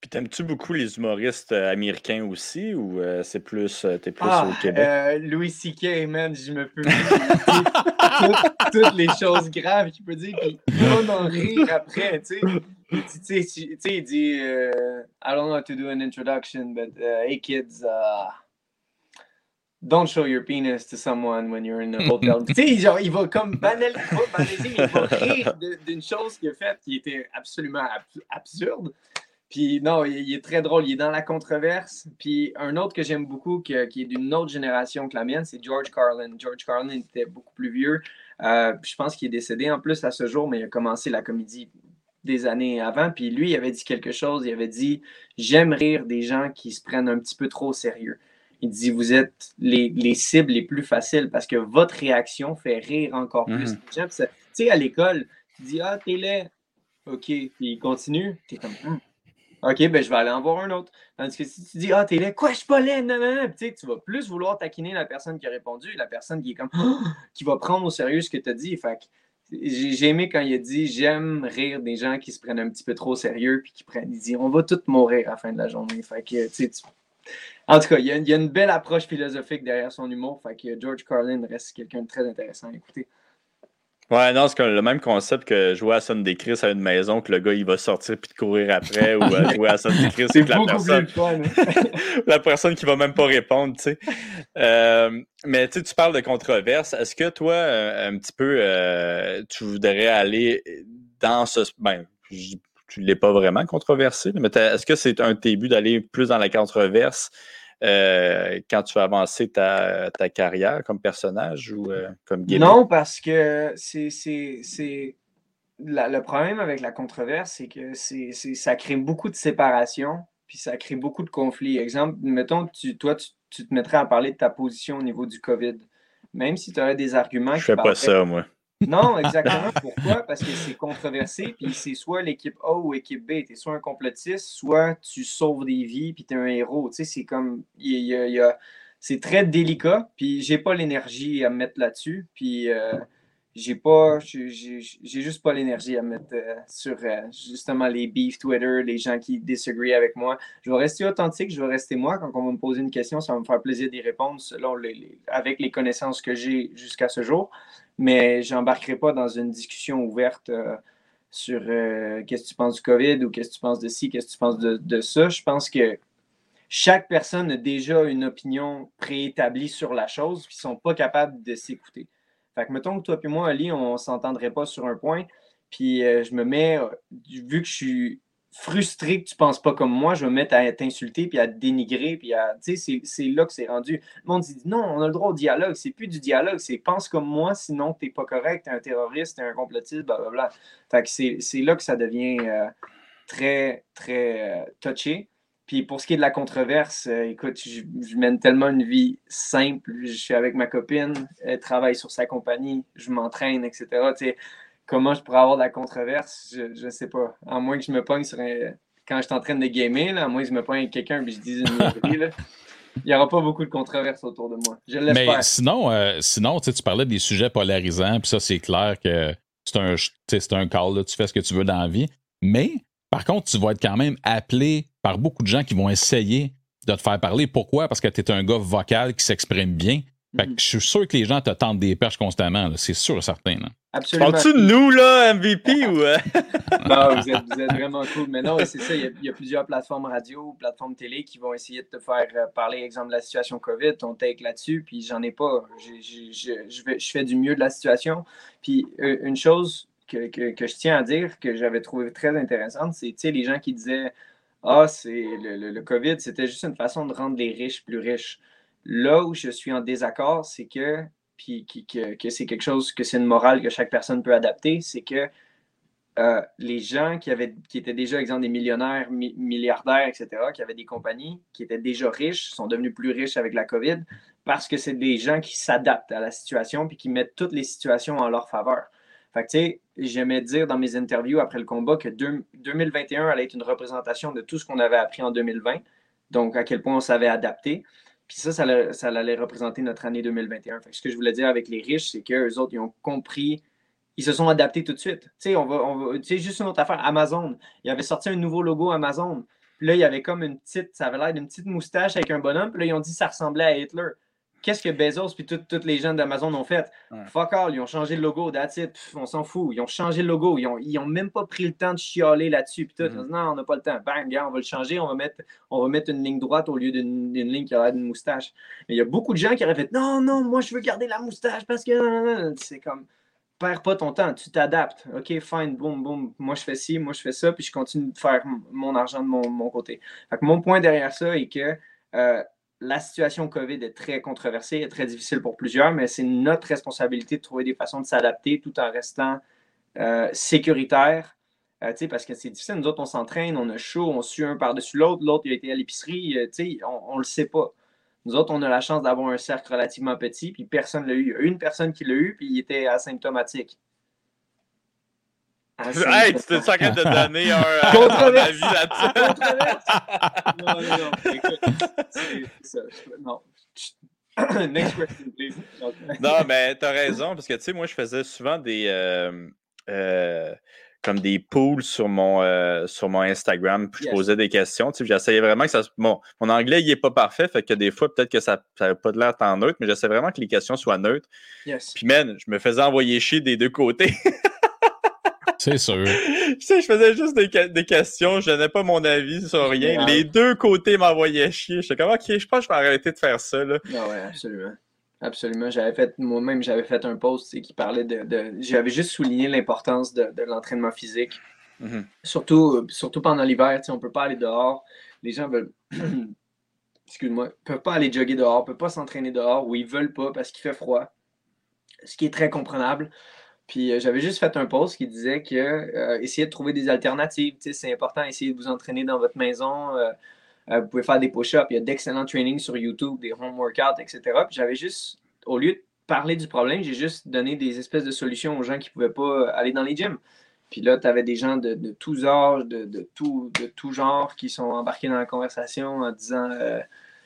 Puis t'aimes-tu beaucoup les humoristes américains aussi ou c'est plus t'es plus au ah, Québec? Louis C.K. man, je me peux toutes, les choses graves qu'il peut dire, puis on en rire après, tu sais tu sais, il dit uh, I don't know how to do an introduction, but uh, hey kids, uh, don't show your penis to someone when you're in a hotel. tu sais, genre, il va comme banaliser, il va rire d'une chose qu'il a faite qui était absolument absurde. Puis non, il, est très drôle, il est dans la controverse. Puis un autre que j'aime beaucoup, qui, qui est d'une autre génération que la mienne, c'est George Carlin. George Carlin était beaucoup plus vieux. Euh, je pense qu'il est décédé en plus à ce jour, mais il a commencé la comédie des années avant. Puis lui, il avait dit quelque chose. Il avait dit J'aime rire des gens qui se prennent un petit peu trop au sérieux. Il dit Vous êtes les, cibles les plus faciles parce que votre réaction fait rire encore plus. Mhm. Tu sais, à l'école, tu dis Ah, t'es laid. OK. Puis il continue. T'es comme hum. OK, ben je vais aller en voir un autre. Tandis que si tu dis Ah, t'es laid, quoi, je suis pas laid, non, non, tu, tu vas plus vouloir taquiner la personne qui a répondu, la personne qui est comme qui va prendre au sérieux ce que tu as dit. Fait j'ai aimé quand il a dit j'aime rire des gens qui se prennent un petit peu trop sérieux puis qui prennent. Il dit on va tous mourir à la fin de la journée. Fait que, En tout cas, il y, a, il y, a, une belle approche philosophique derrière son humour. Fait que George Carlin reste quelqu'un de très intéressant à écouter. Ouais, non, c'est le même concept que jouer à Sunday Chris à une maison, que le gars il va sortir puis te courir après, ou euh, jouer à Sunday Chris c'est la personne. Fun, hein. la personne qui va même pas répondre, tu sais. Euh, mais tu parles de controverse. Est-ce que toi, euh, un petit peu, tu voudrais aller dans ce. Ben, tu ne l'es pas vraiment controversé, mais est-ce que c'est un de tes buts d'aller plus dans la controverse? Euh, quand tu vas avancer ta, carrière comme personnage ou euh, comme gamer? Non, parce que c'est. Le problème avec la controverse, c'est que ça crée beaucoup de séparation, puis ça crée beaucoup de conflits. Exemple, mettons tu, toi, tu, te mettrais à parler de ta position au niveau du COVID. Même si tu aurais des arguments. Je fais pas ça, moi. Non, exactement. Pourquoi? Parce que c'est controversé, puis c'est soit l'équipe A ou l'équipe B. Tu es soit un complotiste, soit tu sauves des vies, puis tu es un héros. Tu sais, c'est comme. c'est très délicat, puis j'ai pas l'énergie à me mettre là-dessus. Puis. Euh, j'ai pas j'ai juste pas l'énergie à mettre euh, sur euh, justement les beefs Twitter, les gens qui disagree avec moi. Je vais rester authentique, je vais rester moi. Quand on va me poser une question, ça va me faire plaisir d'y répondre selon les, avec les connaissances que j'ai jusqu'à ce jour. Mais j'embarquerai pas dans une discussion ouverte euh, sur qu'est-ce que tu penses du COVID ou qu'est-ce que tu penses de ci, qu'est-ce que tu penses de, ça. Je pense que chaque personne a déjà une opinion préétablie sur la chose, puis ils sont pas capables de s'écouter. Fait que mettons que toi et moi, Ali, on s'entendrait pas sur un point, puis euh, je me mets, euh, vu que je suis frustré que tu penses pas comme moi, je vais me mettre à t'insulter puis à te dénigrer puis à tu sais c'est là que c'est rendu. Le monde dit non, on a le droit au dialogue, c'est plus du dialogue, c'est pense comme moi sinon tu n'es pas correct, tu es un terroriste, tu es un complotiste blablabla. Fait que c'est là que ça devient euh, très très touché. Puis pour ce qui est de la controverse, euh, écoute, je, mène tellement une vie simple. Je suis avec ma copine, elle travaille sur sa compagnie, je m'entraîne, etc. comment je pourrais avoir de la controverse, je ne sais pas. À moins que je me pogne sur un... Quand je suis en train de gamer, là, à moins que je me pogne avec quelqu'un et je dise une là, il n'y aura pas beaucoup de controverses autour de moi. Je Mais sinon, euh, sinon tu parlais des sujets polarisants, puis ça, c'est clair que c'est un, un call, tu fais ce que tu veux dans la vie. Mais par contre, tu vas être quand même appelé par beaucoup de gens qui vont essayer de te faire parler. Pourquoi? Parce que tu es un gars vocal qui s'exprime bien. Fait que Mhm. je suis sûr que les gens te tentent des perches constamment. là. C'est sûr et certain. là. Absolument. Parles-tu de nous, là, MVP, ou. euh? Non, vous, êtes, vous êtes vraiment cool. Mais non, c'est ça. Il y, a, il y a plusieurs plateformes radio, plateformes télé qui vont essayer de te faire euh, parler, exemple, de la situation COVID, ton take là-dessus. Puis j'en ai pas. J'ai- j'ai- Je, je vais- je fais du mieux de la situation. Puis euh, une chose que, que- que je tiens à dire, que j'avais trouvé très intéressante, c'est tu sais, les gens qui disaient Ah, c'est le, le- le COVID, c'était juste une façon de rendre les riches plus riches. Là où je suis en désaccord, c'est que, puis que, c'est quelque chose, que c'est une morale que chaque personne peut adapter, c'est que euh, les gens qui, avaient, qui étaient déjà, exemple, des millionnaires, mi- milliardaires, etc., qui avaient des compagnies, qui étaient déjà riches, sont devenus plus riches avec la COVID parce que c'est des gens qui s'adaptent à la situation puis qui mettent toutes les situations en leur faveur. Fait que, tu sais, j'aimais dire dans mes interviews après le combat que deux- 2021 allait être une représentation de tout ce qu'on avait appris en 2020, donc à quel point on savait adapter. Puis ça, ça, allait- représenter notre année 2021. Fait que ce que je voulais dire avec les riches, c'est qu'eux autres, ils ont compris ils se sont adaptés tout de suite. Tu sais, juste une autre affaire, Amazon. Il avait sorti un nouveau logo Amazon. Puis là, il y avait comme une petite, ça avait l'air d'une petite moustache avec un bonhomme. Puis là, ils ont dit que ça ressemblait à Hitler. Qu'est-ce que Bezos puis tous les gens d'Amazon ont fait? Ouais. Fuck all, ils ont changé le logo, that's it. Pff, on s'en fout. Ils ont changé le logo. Ils ont, ils ont même pas pris le temps de chialer là-dessus. Puis tout. Dit, non, on n'a pas le temps. Bang, gars, on va le changer. On va mettre, on va mettre une ligne droite au lieu d'une ligne qui a l'air d'une moustache. Mais il y a beaucoup de gens qui auraient fait, non, non, moi, je veux garder la moustache parce que. C'est comme perds pas ton temps, tu t'adaptes. OK, fine, boum, boum. Moi, je fais ci, moi, je fais ça, puis je continue de faire mon argent de mon, mon côté. Fait que mon point derrière ça est que euh, la situation COVID est très controversée, est très difficile pour plusieurs, mais c'est notre responsabilité de trouver des façons de s'adapter tout en restant euh, sécuritaire. Euh, parce que c'est difficile. Nous autres, on s'entraîne, on a chaud, on sue un par-dessus l'autre. L'autre, il a été à l'épicerie. euh, on ne le sait pas. Nous autres, on a la chance d'avoir un cercle relativement petit, puis personne ne l'a eu. Il y a une personne qui l'a eu, puis il était asymptomatique. Hey, tu t'es en train de donner un, euh, Controverse. un avis là-dessus? Controverse. Non, non, non. Écoute, c'est c'est ça. Je- Non. Next question, please. Non, mais t'as raison, parce que tu sais, moi, je faisais souvent des. euh, euh, comme des pools sur mon, euh, sur mon Instagram, puis je Yes. posais des questions. Tu sais, j'essayais vraiment que ça. Bon, mon anglais, il est pas parfait, fait que des fois, peut-être que ça n'avait pas de l'air tant neutre, mais j'essaie vraiment que les questions soient neutres. Yes. Puis, man, je me faisais envoyer chier des deux côtés. C'est sûr. tu sais, je faisais juste des, des questions, je donnais pas mon avis sur rien. Ouais. Les deux côtés m'envoyaient chier. J'étais comme, OK, je pense que je vais arrêter de faire ça, là. Ah ouais, absolument. Absolument. J'avais fait, moi-même, j'avais fait un post qui parlait de. de- j'avais juste souligné l'importance de, de l'entraînement physique. Mhm. Surtout, euh, surtout pendant l'hiver, tu sais, on ne peut pas aller dehors. Les gens veulent. Excuse-moi. ne peuvent pas aller jogger dehors, ne peuvent pas s'entraîner dehors ou ils veulent pas parce qu'il fait froid. Ce qui est très comprenable. Puis euh, j'avais juste fait un post qui disait que euh, essayez de trouver des alternatives. C'est important, essayez de vous entraîner dans votre maison. euh, euh, vous pouvez faire des push-ups. Il y a d'excellents trainings sur YouTube, des home workouts, etc. Puis j'avais juste, au lieu de parler du problème, j'ai juste donné des espèces de solutions aux gens qui ne pouvaient pas aller dans les gyms. Puis là, tu avais des gens de, tous âges, de, de, tout, de tout genre qui sont embarqués dans la conversation en disant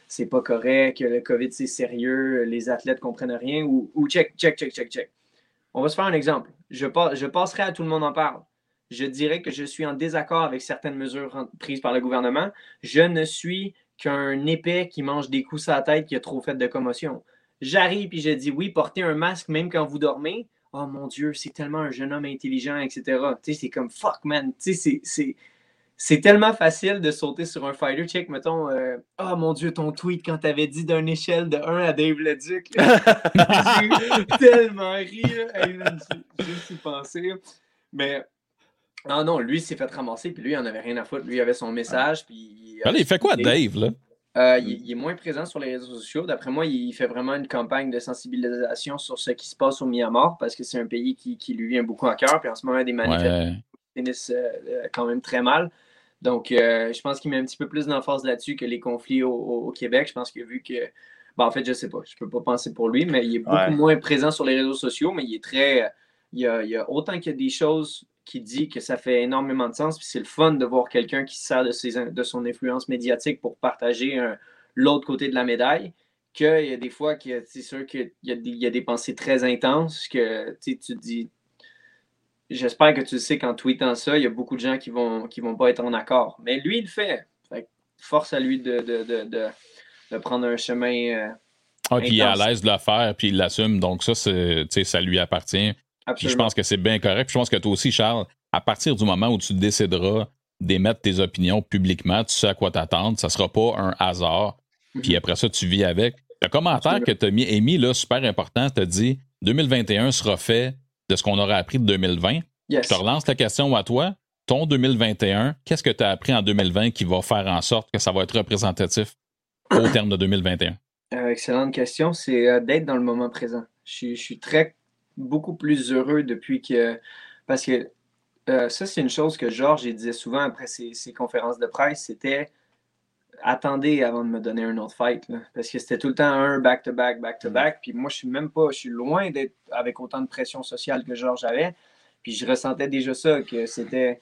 c'est pas correct, le COVID c'est sérieux, les athlètes comprennent rien, ou, ou check, check, check, check, check. On va se faire un exemple. Je, je passerai à tout le monde en parle. Je dirais que je suis en désaccord avec certaines mesures prises par le gouvernement. Je ne suis qu'un épais qui mange des coups à la tête qui a trop fait de commotion. J'arrive et je dis oui, portez un masque même quand vous dormez. Oh mon Dieu, c'est tellement un jeune homme intelligent, etc. Tu sais, c'est comme fuck, man. Tu sais, c'est- c'est. Tellement facile de sauter sur un fighter. Check, mettons, euh, oh mon Dieu, ton tweet quand t'avais dit d'une échelle de 1 à Dave Leduc. J'ai tellement ri. là. Hey, man, j'ai juste y penser. Mais, ah non, lui s'est fait ramasser, puis lui, il en avait rien à foutre. Lui, il avait son message, puis. Allez, il fait quoi, Dave, là? Euh, il, il est moins présent sur les réseaux sociaux. D'après moi, il fait vraiment une campagne de sensibilisation sur ce qui se passe au Myanmar parce que c'est un pays qui, qui lui vient beaucoup à cœur. Puis en ce moment, il y a des manifestations Ouais. finissent euh, euh, quand même très mal. Donc, euh, je pense qu'il met un petit peu plus d'emphase là-dessus que les conflits au, Québec. Je pense a vu que. Ben, en fait, je sais pas. Je peux pas penser pour lui, mais il est beaucoup Ouais. moins présent sur les réseaux sociaux, mais il est très. Il y a, il y a autant qu'il y a des choses qui dit que ça fait énormément de sens. Puis c'est le fun de voir quelqu'un qui se sert de, ses, de son influence médiatique pour partager l'autre côté de la médaille. Qu'il y a des fois que c'est sûr qu'il y, a des- il y a des pensées très intenses que tu te dis. J'espère que tu le sais qu'en tweetant ça, il y a beaucoup de gens qui vont, qui vont pas être en accord. Mais lui, il le fait. Force à lui de, de, de, de, prendre un chemin, euh, Ah, puis il est à l'aise de le faire, puis il l'assume. Donc, ça, ça lui appartient. Puis je pense que c'est bien correct. Puis je pense que toi aussi, Charles, à partir du moment où tu décideras d'émettre tes opinions publiquement, tu sais à quoi t'attendre. Ça ne sera pas un hasard. Puis mhm. après ça, tu vis avec. Le commentaire que tu as mis, émis, là, super important, as dit 2021 sera fait de ce qu'on aura appris de 2020. Je te relance la question à toi. Ton 2021, qu'est-ce que tu as appris en 2020 qui va faire en sorte que ça va être représentatif au terme de 2021? Euh, excellente question. C'est euh, d'être dans le moment présent. Je, suis très, beaucoup plus heureux depuis que. Parce que euh, ça, c'est une chose que Georges disait souvent après ses, conférences de presse c'était attendez avant de me donner un autre fight. parce que c'était tout le temps un back-to-back, back-to-back. Puis moi, je suis même pas, je suis loin d'être avec autant de pression sociale que Georges avait. Puis je ressentais déjà ça, que c'était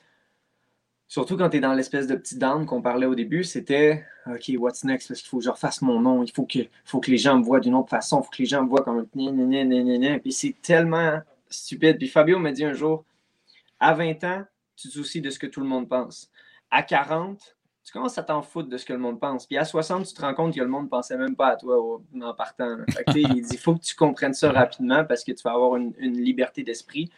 Surtout quand tu es dans l'espèce de petit down qu'on parlait au début, c'était OK, what's next? Parce qu'il faut que je refasse mon nom. Il faut que, faut que les gens me voient d'une autre façon. Il faut que les gens me voient comme un. Puis c'est tellement stupide. Puis Fabio m'a dit un jour à 20 ans, tu te soucies de ce que tout le monde pense. À 40, tu commences à t'en foutre de ce que le monde pense. Puis à 60, tu te rends compte que le monde ne pensait même pas à toi en partant. il dit il faut que tu comprennes ça rapidement parce que tu vas avoir une, liberté d'esprit.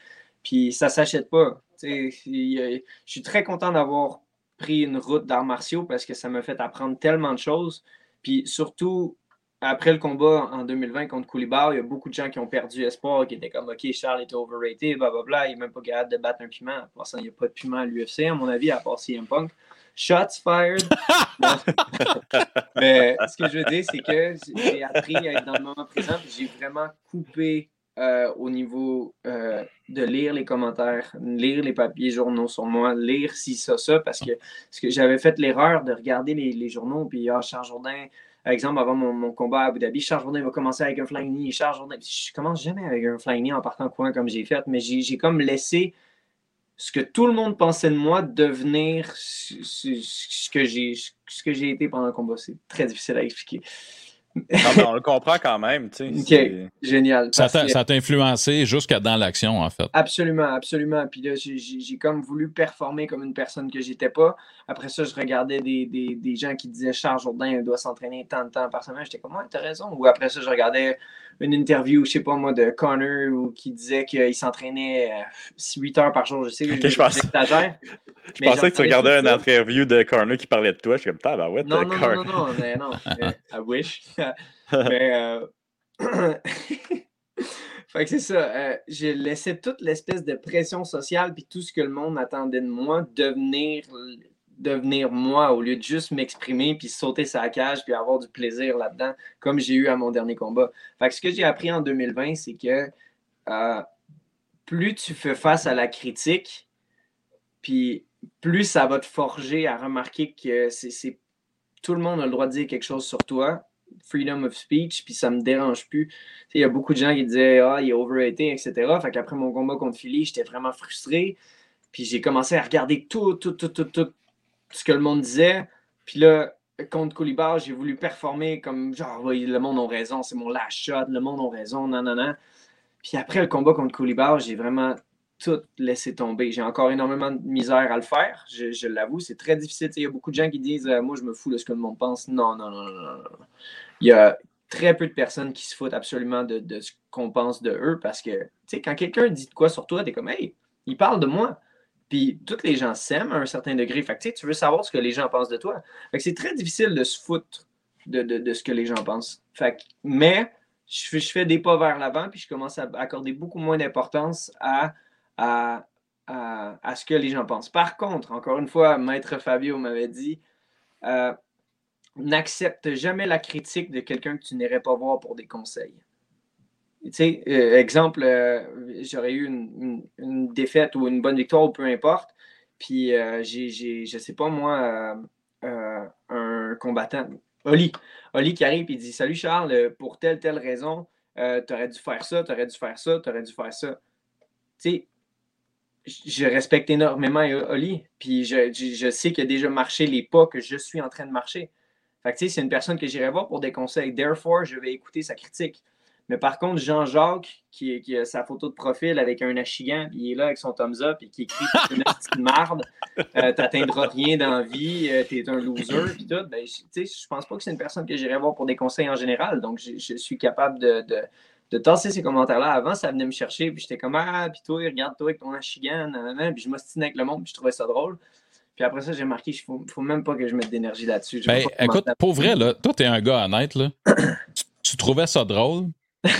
Puis ça s'achète pas. Je suis très content d'avoir pris une route d'arts martiaux parce que ça m'a fait apprendre tellement de choses. Puis surtout, après le combat en 2020 contre Koulibar, il y a beaucoup de gens qui ont perdu espoir, qui étaient comme OK, Charles est overrated, blablabla, il n'est même pas capable de battre un piment. Pour ça, il n'y a pas de piment à l'UFC, à mon avis, à part CM Punk. Shots fired. Mais ce que je veux dire, c'est que j'ai appris à être dans le moment présent, j'ai vraiment coupé euh, au niveau euh, de lire les commentaires, lire les papiers journaux sur moi, lire si ça, ça, parce que, que j'avais fait l'erreur de regarder les, journaux, puis ah, Charles Jourdain, par exemple, avant mon, combat à Abu Dhabi, Charles Jourdain va commencer avec un flying knee, Charles Jourdain, je commence jamais avec un flying knee en partant coin comme j'ai fait, mais j'ai comme laissé ce que tout le monde pensait de moi devenir ce, que j'ai été pendant le combat. C'est très difficile à expliquer on le comprend quand même. OK, génial. Ça t'a influencé jusqu'à dans l'action, en fait. Absolument, absolument. Puis là, j'ai comme voulu performer comme une personne que j'étais pas. Après ça, je regardais des, des, des gens qui disaient Charles Jourdain doit s'entraîner tant de temps par semaine. J'étais comme, ouais, t'as raison. Ou après ça, je regardais une interview, je sais pas moi, de Connor ou qui disait qu'il s'entraînait 8 euh, heures par jour. Je sais, que je, je, pense... je pensais que tu regardais une interview de Connor qui parlait de toi. Je suis comme, ah, bah ouais, non, non, non, non, non, non, I wish. euh... fait que c'est ça. Euh, j'ai laissé toute l'espèce de pression sociale puis tout ce que le monde attendait de moi devenir devenir moi au lieu de juste m'exprimer puis sauter sa cage puis avoir du plaisir là-dedans, comme j'ai eu à mon dernier combat. Fait que ce que j'ai appris en 2020, c'est que euh, plus tu fais face à la critique, puis plus ça va te forger à remarquer que c'est tout le monde a le droit de dire quelque chose sur toi. Freedom of speech, puis ça me dérange plus. Il y a beaucoup de gens qui disaient Ah, il est overrated, etc. Fait qu'après mon combat contre Philly, j'étais vraiment frustré. Puis j'ai commencé à regarder tout, tout, tout, tout, tout, ce que le monde disait. Puis là, contre Koulibar, j'ai voulu performer comme genre, le monde a raison, c'est mon last shot, le monde a raison, non, non, non. Puis après le combat contre Koulibar, j'ai vraiment tout laissé tomber. J'ai encore énormément de misère à le faire, je, l'avoue. C'est très difficile. Il y a beaucoup de gens qui disent euh, Moi, je me fous de ce que le monde pense. Non, non, non, non, non. Il y a très peu de personnes qui se foutent absolument de, de ce qu'on pense de eux parce que, tu sais, quand quelqu'un dit de quoi sur toi, t'es comme Hey, il parle de moi. Puis tous les gens s'aiment à un certain degré. Fait que, tu veux savoir ce que les gens pensent de toi. Fait que c'est très difficile de se foutre de, ce que les gens pensent. Fait mais je, je, fais des pas vers l'avant, puis je commence à accorder beaucoup moins d'importance à, à, ce que les gens pensent. Par contre, encore une fois, Maître Fabio m'avait dit euh, n'accepte jamais la critique de quelqu'un que tu n'irais pas voir pour des conseils. Tu sais, euh, exemple, euh, j'aurais eu une, défaite ou une bonne victoire, ou peu importe. Puis j'ai, je sais pas moi, un combattant, Oli, Oli qui arrive et dit Salut Charles, pour telle, telle raison, tu aurais dû faire ça, tu aurais dû faire ça, tu aurais dû faire ça. Tu sais, je respecte énormément Oli, puis je, je sais qu'il a déjà marché les pas que je suis en train de marcher. Fait que, tu sais, c'est une personne que j'irai voir pour des conseils. Therefore, je vais écouter sa critique. Mais par contre, Jean-Jacques, qui, qui, a sa photo de profil avec un achigan, il est là avec son thumbs up et qui écrit une petite marde, euh, t'atteindras rien dans la vie, euh, t'es un loser, puis tout. Ben, je pense pas que c'est une personne que j'irais voir pour des conseils en général. Donc, je, suis capable de, de, de tasser ces commentaires-là. Avant, ça venait me chercher, puis j'étais comme Ah, puis toi, regarde-toi avec ton achigan, puis je m'ostinais avec le monde, puis je trouvais ça drôle. Puis après ça, j'ai marqué, il ne faut, même pas que je mette d'énergie là-dessus. Ben, écoute, pour vrai, là, toi, tu es un gars honnête. Là. tu, trouvais ça drôle,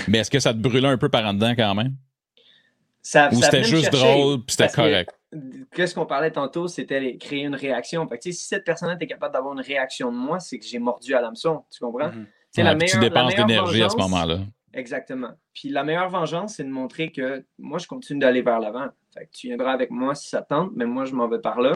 mais est-ce que ça te brûlait un peu par en dedans quand même? Ça, Ou c'était juste drôle, puis c'était correct? Qu'est-ce qu'on parlait tantôt, c'était créer une réaction. Fait que, si cette personne est capable d'avoir une réaction de moi, c'est que j'ai mordu à l'hameçon. Tu comprends? Mm la meilleure, tu dépenses d'énergie à ce moment-là. Exactement. Puis la meilleure vengeance, c'est de montrer que moi, je continue d'aller vers l'avant. Fait que tu viendras avec moi si ça tente, mais moi, je m'en vais par là.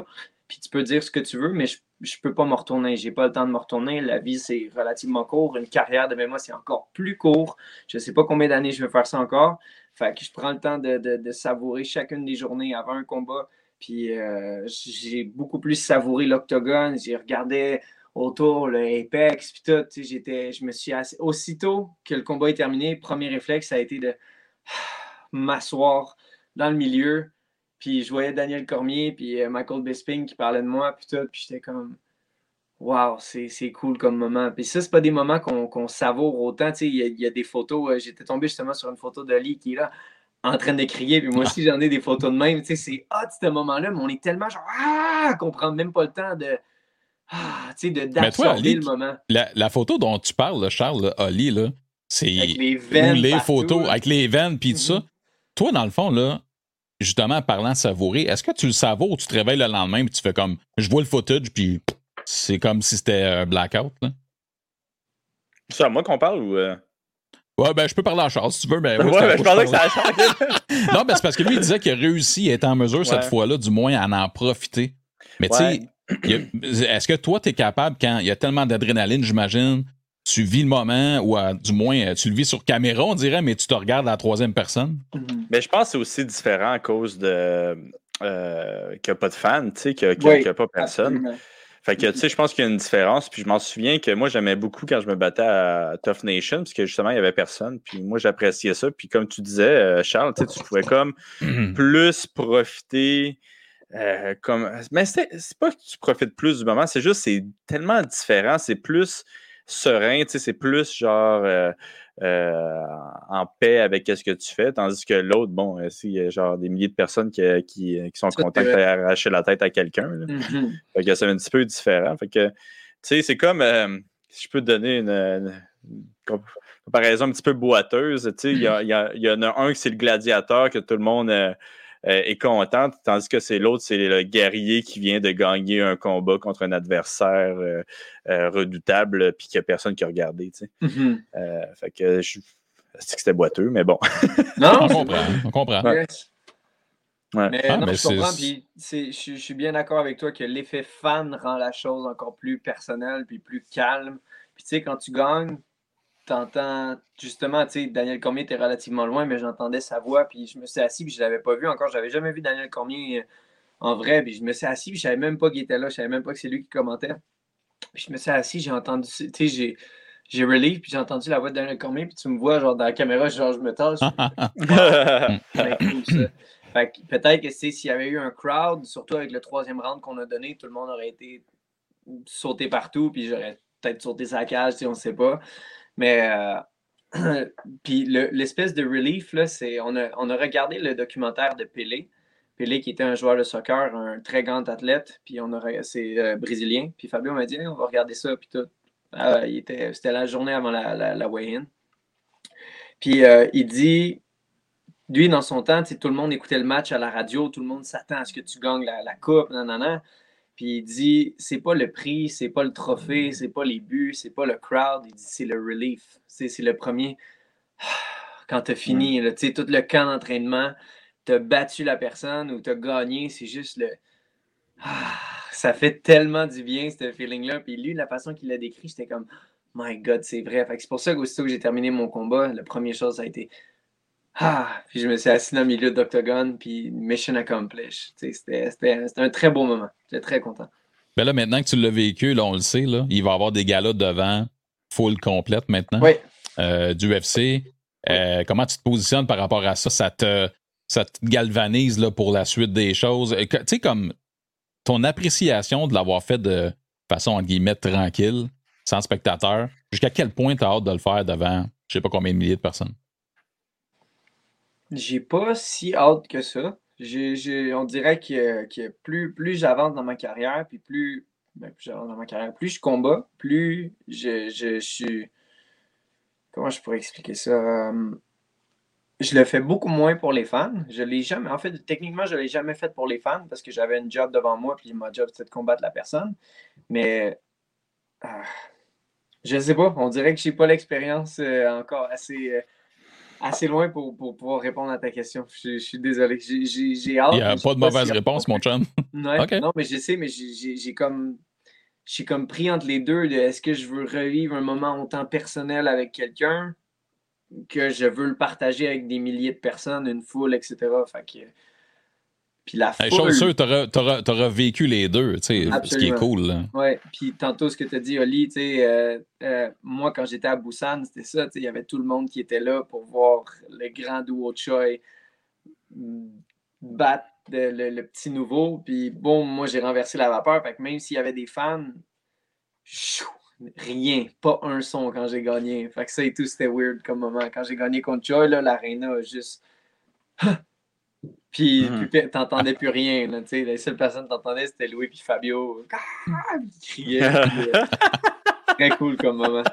Puis tu peux dire ce que tu veux, mais je ne peux pas me retourner. J'ai pas le temps de me retourner. La vie, c'est relativement court. Une carrière de moi, c'est encore plus court. Je sais pas combien d'années je vais faire ça encore. Fait que je prends le temps de, savourer chacune des journées avant un combat. Puis euh, j'ai beaucoup plus savouré l'octogone. J'ai regardé autour le Apex, puis tout. J'étais, je me suis assez... Aussitôt que le combat est terminé, premier réflexe, ça a été de m'asseoir dans le milieu, puis je voyais Daniel Cormier, puis euh, Michael Bisping qui parlait de moi, puis tout. Puis j'étais comme, waouh, c'est cool comme moment. Puis ça, c'est pas des moments qu'on savoure autant. Il y, y, a des photos. Euh, j'étais tombé justement sur une photo d'Ali qui est là en train de crier. Puis moi aussi, j'en ai des photos de même. C'est hot, ce moment-là, mais on est tellement genre, ah, qu'on prend même pas le temps de. Ah, tu sais, d'absorber le moment. La, la, photo dont tu parles, Charles, Ali, là, c'est. les veines. les photos, avec les veines, puis tout ça. Mm-hmm. Toi, dans le fond, là, justement, parlant de savourer, est-ce que tu le savoures ou tu te réveilles le lendemain et tu fais comme, je vois le footage puis c'est comme si c'était un blackout? C'est à moi qu'on parle ou. Euh? Ouais, ben, je peux parler à Charles si tu veux. Mais ouais, ben, je parlais que ça non, ben, c'est parce que lui, il disait qu'il a réussi à être en mesure cette fois-là, du moins, à en profiter. Mais tu sais, est-ce que toi, tu es capable, quand il y a tellement d'adrénaline, j'imagine, tu vis le moment, ou du moins euh, tu le vis sur caméra, on dirait, mais tu te regardes à la troisième personne? Mm-hmm. Mais je pense que c'est aussi différent à cause de euh, qu'il n'y a pas de fans, tu sais, qu'il n'y a, pas personne. Fait que, tu sais, je pense qu'il y a une différence. Puis je m'en souviens que moi, j'aimais beaucoup quand je me battais à Tough Nation, parce que justement, il n'y avait personne. Puis moi, j'appréciais ça. Puis comme tu disais, euh, Charles, tu pouvais comme mm-hmm. plus profiter. Comme... Mais c'est pas que tu profites plus du moment, c'est juste c'est tellement différent. C'est plus serein, tu sais, c'est plus genre euh, euh, en paix avec ce que tu fais, tandis que l'autre, bon, euh, il y a genre des milliers de personnes qui, qui, sont contentes d'arracher la tête à quelqu'un. Mm-hmm. Fait que c'est un petit peu différent. Fait que, tu sais, c'est comme, si je peux te donner une, comparaison un petit peu boiteuse, tu sais, il y, y, en a un qui c'est le gladiateur que tout le monde euh, est contente, tandis que c'est l'autre, c'est le guerrier qui vient de gagner un combat contre un adversaire euh, euh, redoutable, puis qu'il n'y a personne qui a regardé. Tu sais. Mm-hmm. fait que je que c'était boiteux, mais bon. non, on comprend. On comprend. Ouais. Mais, ah, non, je comprends, puis je, je suis bien d'accord avec toi que l'effet fan rend la chose encore plus personnelle, puis plus calme. Puis tu sais, quand tu gagnes, t'entends justement, tu sais, Daniel Cormier était relativement loin, mais j'entendais sa voix, puis je me suis assis, puis je l'avais pas vu encore. J'avais jamais vu Daniel Cormier euh, en vrai, puis je me suis assis, puis je savais même pas qu'il était là, je savais même pas que c'est lui qui commentait. Puis je me suis assis, j'ai entendu, tu sais, j'ai. J'ai relief, puis j'ai entendu la voix de Daniel Cormier, puis tu me vois, genre, dans la caméra, genre, je me tâche. peut-être que s'il y avait eu un crowd, surtout avec le troisième round qu'on a donné, tout le monde aurait été sauté partout, puis j'aurais peut-être sauté sa cage, si on ne sait pas. Mais euh, puis l'espèce de relief, c'est on a, on a, regardé le documentaire de Pelé. Pelé qui était un joueur de soccer, un très grand athlète, puis on a c'est euh, brésilien. Puis Fabio m'a dit on va regarder ça, puis tout. Ah, c'était la journée avant la, la, weigh-in. Puis euh, il dit, lui, dans son temps, tout le monde écoutait le match à la radio, tout le monde s'attend à ce que tu gagnes la, la coupe, non. Puis il dit c'est pas le prix, c'est pas le trophée, c'est pas les buts, c'est pas le crowd. Il dit c'est le relief. C'est le premier. Quand tu as fini, sais tout le camp d'entraînement, tu as battu la personne ou tu as gagné, c'est juste le. ça fait tellement du bien, ce feeling-là. Puis lui, la façon qu'il l'a décrit, j'étais comme My God, c'est vrai. c'est pour ça qu'aussitôt que j'ai terminé mon combat, la première chose, ça a été ah, puis je me suis assis dans le milieu d'Octogone, puis mission accomplished. C'était un très beau moment. J'étais très content. Ben là, maintenant que tu l'as vécu, là, on le sait, là, il va y avoir des galas devant, full complète maintenant. Oui. Euh, du UFC. Euh, comment tu te positionnes par rapport à ça? Ça te, ça te galvanise là, pour la suite des choses? Tu sais, comme ton appréciation de l'avoir fait de façon, entre guillemets, tranquille, sans spectateur, jusqu'à quel point tu as hâte de le faire devant je sais pas combien de milliers de personnes? J'ai pas si hâte que ça. on dirait que, plus, plus j'avance dans ma carrière, puis plus, ben, plus j'avance dans ma carrière, plus je combats, plus je, je, suis. Comment je pourrais expliquer ça? Je le fais beaucoup moins pour les fans. Je l'ai jamais. En fait, techniquement, je ne l'ai jamais fait pour les fans parce que j'avais un job devant moi, puis mon job c'était de combattre la personne. Mais je ah, je sais pas. On dirait que je n'ai pas l'expérience euh, encore assez. Euh, assez loin pour, pouvoir répondre à ta question. Je, suis désolé. J'ai hâte. Il n'y a pas de mauvaise réponse, mon chum. Non, mais je sais, mais j'ai comme. Comme pris entre les deux de est-ce que je veux revivre un moment autant personnel avec quelqu'un que je veux le partager avec des milliers de personnes, une foule, etc. Fait que, puis la foule... chose sûre, tu auras vécu les deux, tu sais, ce qui est cool. Oui, puis tantôt, ce que tu as dit, Oli, tu sais, euh, euh, moi, quand j'étais à Busan, c'était ça, tu sais, il y avait tout le monde qui était là pour voir le grand duo Choi battre le, petit nouveau. Puis bon, moi, j'ai renversé la vapeur, fait que même s'il y avait des fans, rien, pas un son quand j'ai gagné. Fait que ça et tout, c'était weird comme moment. Quand j'ai gagné contre Choi, l'aréna a juste... Puis, mm -hmm. t'entendais plus rien. Là, les seules personnes que t'entendais, c'était Louis et Fabio. Ah, criaient. Euh, très cool comme moment.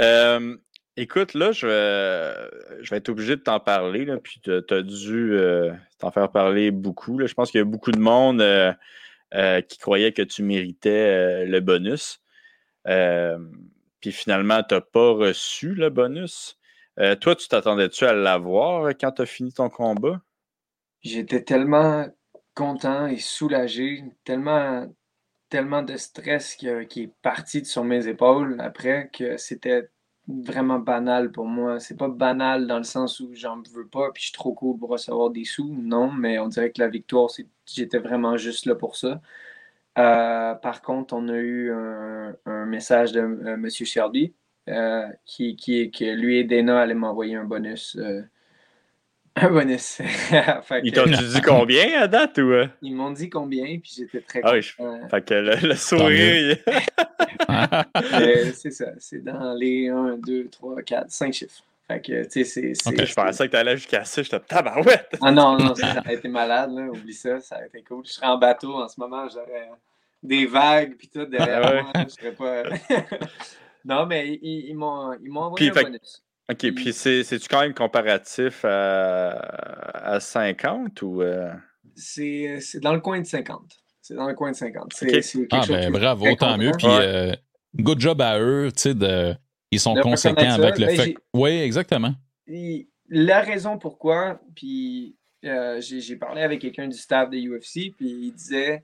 Euh, écoute, là, je vais, je vais être obligé de t'en parler. Là, puis, tu as dû euh, t'en faire parler beaucoup. Là. Je pense qu'il y a beaucoup de monde qui croyait que tu méritais le bonus. puis finalement, tu n'as pas reçu le bonus. Toi, tu t'attendais-tu à l'avoir quand tu as fini ton combat? J'étais tellement content et soulagé, tellement, tellement de stress qui, est parti sur mes épaules après que c'était vraiment banal pour moi. C'est pas banal dans le sens où j'en veux pas puis je suis trop cool pour recevoir des sous, non, mais on dirait que la victoire, j'étais vraiment juste là pour ça. Euh, par contre, on a eu un, message de euh, M. Shelby euh, qui, qui, que lui et Dana allaient m'envoyer un bonus un bonus. Ils t'ont dit combien à date ou? Euh? Ils m'ont dit combien, puis j'étais très ah, content. Fait que le, sourire. c'est ça, c'est dans les 1, 2, 3, 4, 5 chiffres. Fait que, tu sais, c'est. Okay, je pensais que t'allais jusqu'à ça, j'étais tabarouette. ah non, non, ça, a été malade, là. Oublie ça, ça a été cool. Je serais en bateau en ce moment, j'aurais des vagues, puis tout derrière ah moi. Je serais pas. Non, mais ils, ils m'ont envoyé un bonus. OK, puis c'est-tu quand même comparatif à, 50 ou. Euh? C'est dans le coin de 50. C'est dans le coin de 50. ah, ben bravo, tant mieux. Puis euh, good job à eux, tu sais, de, ils sont conséquents avec le ben, fait. Oui, exactement. la raison pourquoi, puis euh, j'ai parlé avec quelqu'un du staff de UFC, puis il disait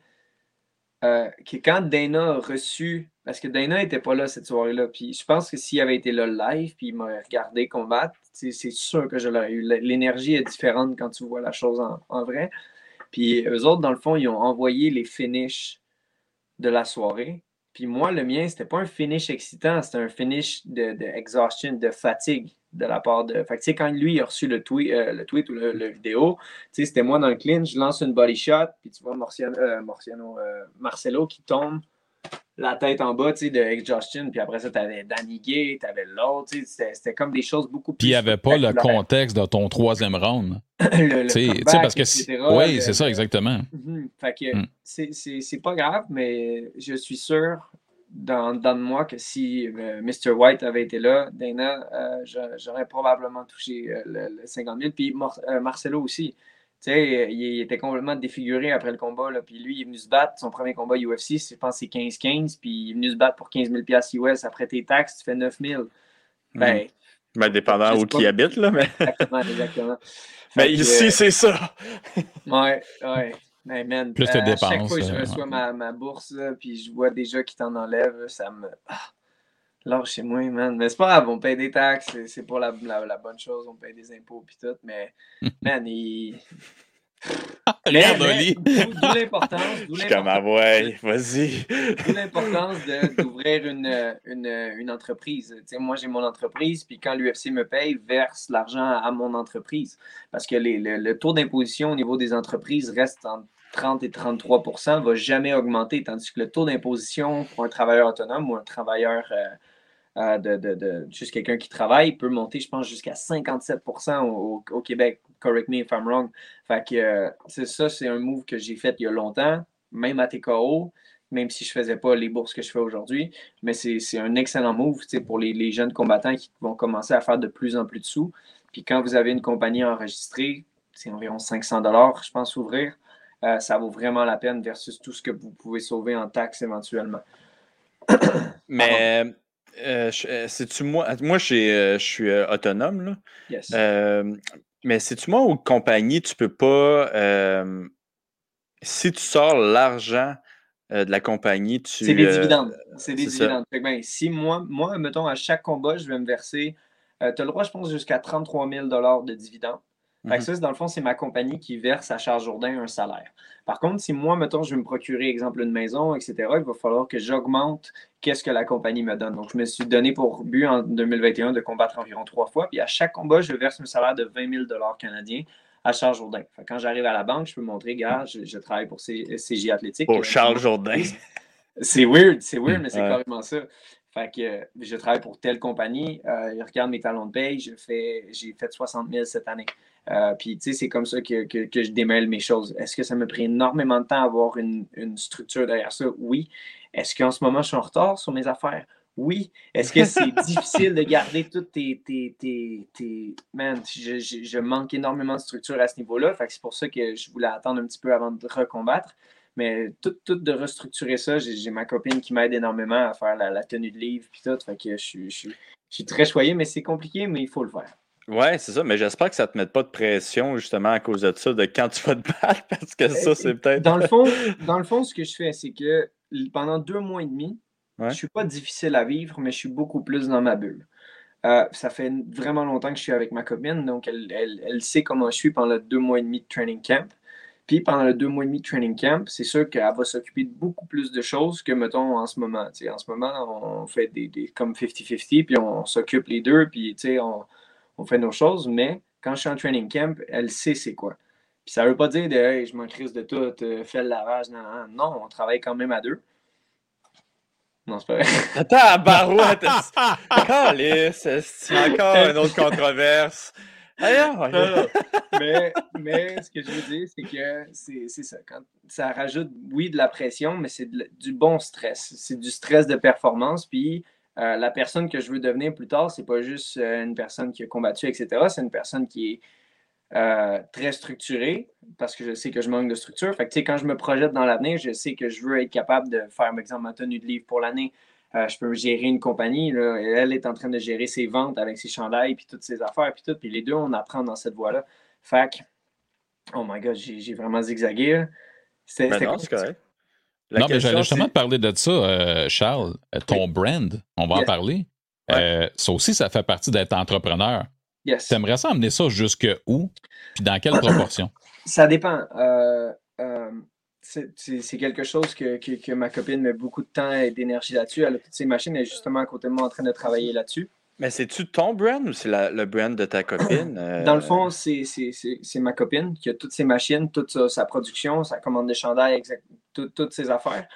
que quand Dana a reçu parce que Dana n'était pas là cette soirée-là. Puis je pense que s'il avait été là live, puis il m'aurait regardé combattre, c'est sûr que je l'aurais eu. L'énergie est différente quand tu vois la chose en, vrai. Puis eux autres, dans le fond, ils ont envoyé les finishes de la soirée. Puis moi, le mien, c'était pas un finish excitant, c'était un finish de, de, de fatigue de la part de. Fait que, quand lui a reçu le tweet, euh, le tweet ou le, vidéo, c'était moi dans le clinch, je lance une body shot, puis tu vois Marciano, euh, euh, Marcelo qui tombe la tête en bas, tu sais, de Justin, puis après ça, tu avais Danny Gay, tu avais l'autre, tu sais, c'était comme des choses beaucoup plus... Puis il n'y avait pas le contexte de ton troisième round. sais, parce que... Oui, c'est ça, exactement. Mhm. Fait que mm. c'est pas grave, mais je suis sûr dans, dans moi que si euh, Mr. White avait été là, Dana, euh, j'aurais probablement touché euh, le, 50 000, puis Marcelo aussi. Tu sais, il était complètement défiguré après le combat. Là. Puis lui, il est venu se battre. Son premier combat UFC, je pense c'est 15-15. Puis il est venu se battre pour 15 000 US. Après tes taxes, tu fais 9 000. Mhm. Ben, ben, dépendant où qui habite, là. Mais... Exactement, exactement. mais ici, c'est ça. ouais, ouais. Mais man, Plus de dépenses. À chaque fois que je euh, reçois ma, ma, bourse, puis je vois des gens qui t'en enlèvent, ça me. Ah, chez moi, man. Mais c'est pas grave, on paye des taxes, c'est pour la, la, bonne chose, on paye des impôts, puis tout. Mais, man, il. Regarde Oli. D'où l'importance. Je suis comme, ah ouais, vas-y. D'où l'importance d'ouvrir une, une, une, entreprise. Moi, j'ai mon entreprise, puis quand l'UFC me paye, verse l'argent à mon entreprise. Parce que les, le, le, taux d'imposition au niveau des entreprises reste entre 30 et 33% ne va jamais augmenter, tandis que le taux d'imposition pour un travailleur autonome ou un travailleur. Euh, euh, de, juste quelqu'un qui travaille peut monter, je pense, jusqu'à 57 au, au, Québec. Correct me if I'm wrong. Fait que euh, c'est ça, c'est un move que j'ai fait il y a longtemps, même à TKO, même si je ne faisais pas les bourses que je fais aujourd'hui. Mais c'est un excellent move pour les, les, jeunes combattants qui vont commencer à faire de plus en plus de sous. Puis quand vous avez une compagnie enregistrée, c'est environ 500 je pense, ouvrir. Euh, ça vaut vraiment la peine versus tout ce que vous pouvez sauver en taxes éventuellement. Mais euh, euh, c'est-tu moi? Moi, je suis autonome, là. Yes. mais c'est-tu moi ou compagnie, tu peux pas. si tu sors l'argent de la compagnie, tu. C'est des dividendes. C'est des dividendes. Ben, si moi, moi, mettons, à chaque combat, je vais me verser. tu as le droit, je pense, jusqu'à 33 000 de dividendes. Fait que mhm. ça, dans le fond, c'est ma compagnie qui verse à Charles Jourdain un salaire. Par contre, si moi, mettons, je veux me procurer, exemple, une maison, etc., il va falloir que j'augmente qu'est-ce que la compagnie me donne. Donc, je me suis donné pour but en 2021 de combattre environ trois fois. Puis à chaque combat, je verse un salaire de 20 000 canadiens à Charles Jourdain. Fait quand j'arrive à la banque, je peux montrer, gars, je, travaille pour CJ Athlétique. Pour Charles Jourdain. C'est weird, c'est weird, mais c'est carrément ça. Fait que je travaille pour telle compagnie, euh, je regarde mes talons de paye, j'ai fait 60 000 cette année. Euh, puis, tu sais, c'est comme ça que, que, je démêle mes choses. Est-ce que ça me pris énormément de temps à avoir une, une structure derrière ça? Oui. Est-ce qu'en ce moment, je suis en retard sur mes affaires? Oui. Est-ce que c'est difficile de garder toutes tes. tes, tes, tes... Man, je, je, je, manque énormément de structure à ce niveau-là. Fait que c'est pour ça que je voulais attendre un petit peu avant de recombattre. Mais tout, tout de restructurer ça, j'ai ma copine qui m'aide énormément à faire la, la, tenue de livre puis tout. Fait que je, suis, je suis très choyé, mais c'est compliqué, mais il faut le faire. Ouais, c'est ça, mais j'espère que ça ne te mette pas de pression justement à cause de ça, de quand tu vas te battre, parce que ça, c'est peut-être. Dans le fond, dans le fond, ce que je fais, c'est que pendant deux mois et demi, je ne suis pas difficile à vivre, mais je suis beaucoup plus dans ma bulle. Euh, ça fait vraiment longtemps que je suis avec ma copine, donc elle, elle, elle, sait comment je suis pendant deux mois et demi de training camp. Puis pendant le deux mois et demi de training camp, c'est sûr qu'elle va s'occuper de beaucoup plus de choses que, mettons, en ce moment. en ce moment, on fait des, des comme 50-50, puis on s'occupe les deux, puis on, on fait nos choses, mais quand je suis en training camp, elle sait c'est quoi. Puis ça ne veut pas dire de hey, je m'en crise de tout, euh, fais le lavage. Non, non, on travaille quand même à deux. Non, c'est pas vrai. Attends, barouette! c'est encore une autre controverse? Mais, mais ce que je veux dire, c'est que c'est ça. Quand ça rajoute, oui, de la pression, mais c'est du bon stress. C'est du stress de performance. Puis euh, la personne que je veux devenir plus tard, c'est pas juste euh, une personne qui a combattu, etc. C'est une personne qui est euh, très structurée parce que je sais que je manque de structure. Fait que, quand je me projette dans l'avenir, je sais que je veux être capable de faire, par exemple, ma tenue de livre pour l'année. Je peux gérer une compagnie. Elle est en train de gérer ses ventes avec ses chandails, puis toutes ses affaires, puis tout. Puis les deux, on apprend dans cette voie-là. Fait que, oh my God, j'ai vraiment zigzagué. C'était ben correct non, mais j'allais justement te parler de ça, euh, Charles. Euh, ton brand, on va en parler. Euh, ça aussi, ça fait partie d'être entrepreneur. Yes. Tu aimerais ça amener ça jusque où? Puis dans quelle proportion? Ça dépend. C'est quelque chose que, que, ma copine met beaucoup de temps et d'énergie là-dessus. Elle a toutes ses machines, elle est justement à côté de moi en train de travailler là-dessus. Mais c'est-tu ton brand ou c'est le brand de ta copine? Dans le fond, c'est ma copine qui a toutes ses machines, toute sa, production, sa commande de chandail, toutes ses affaires.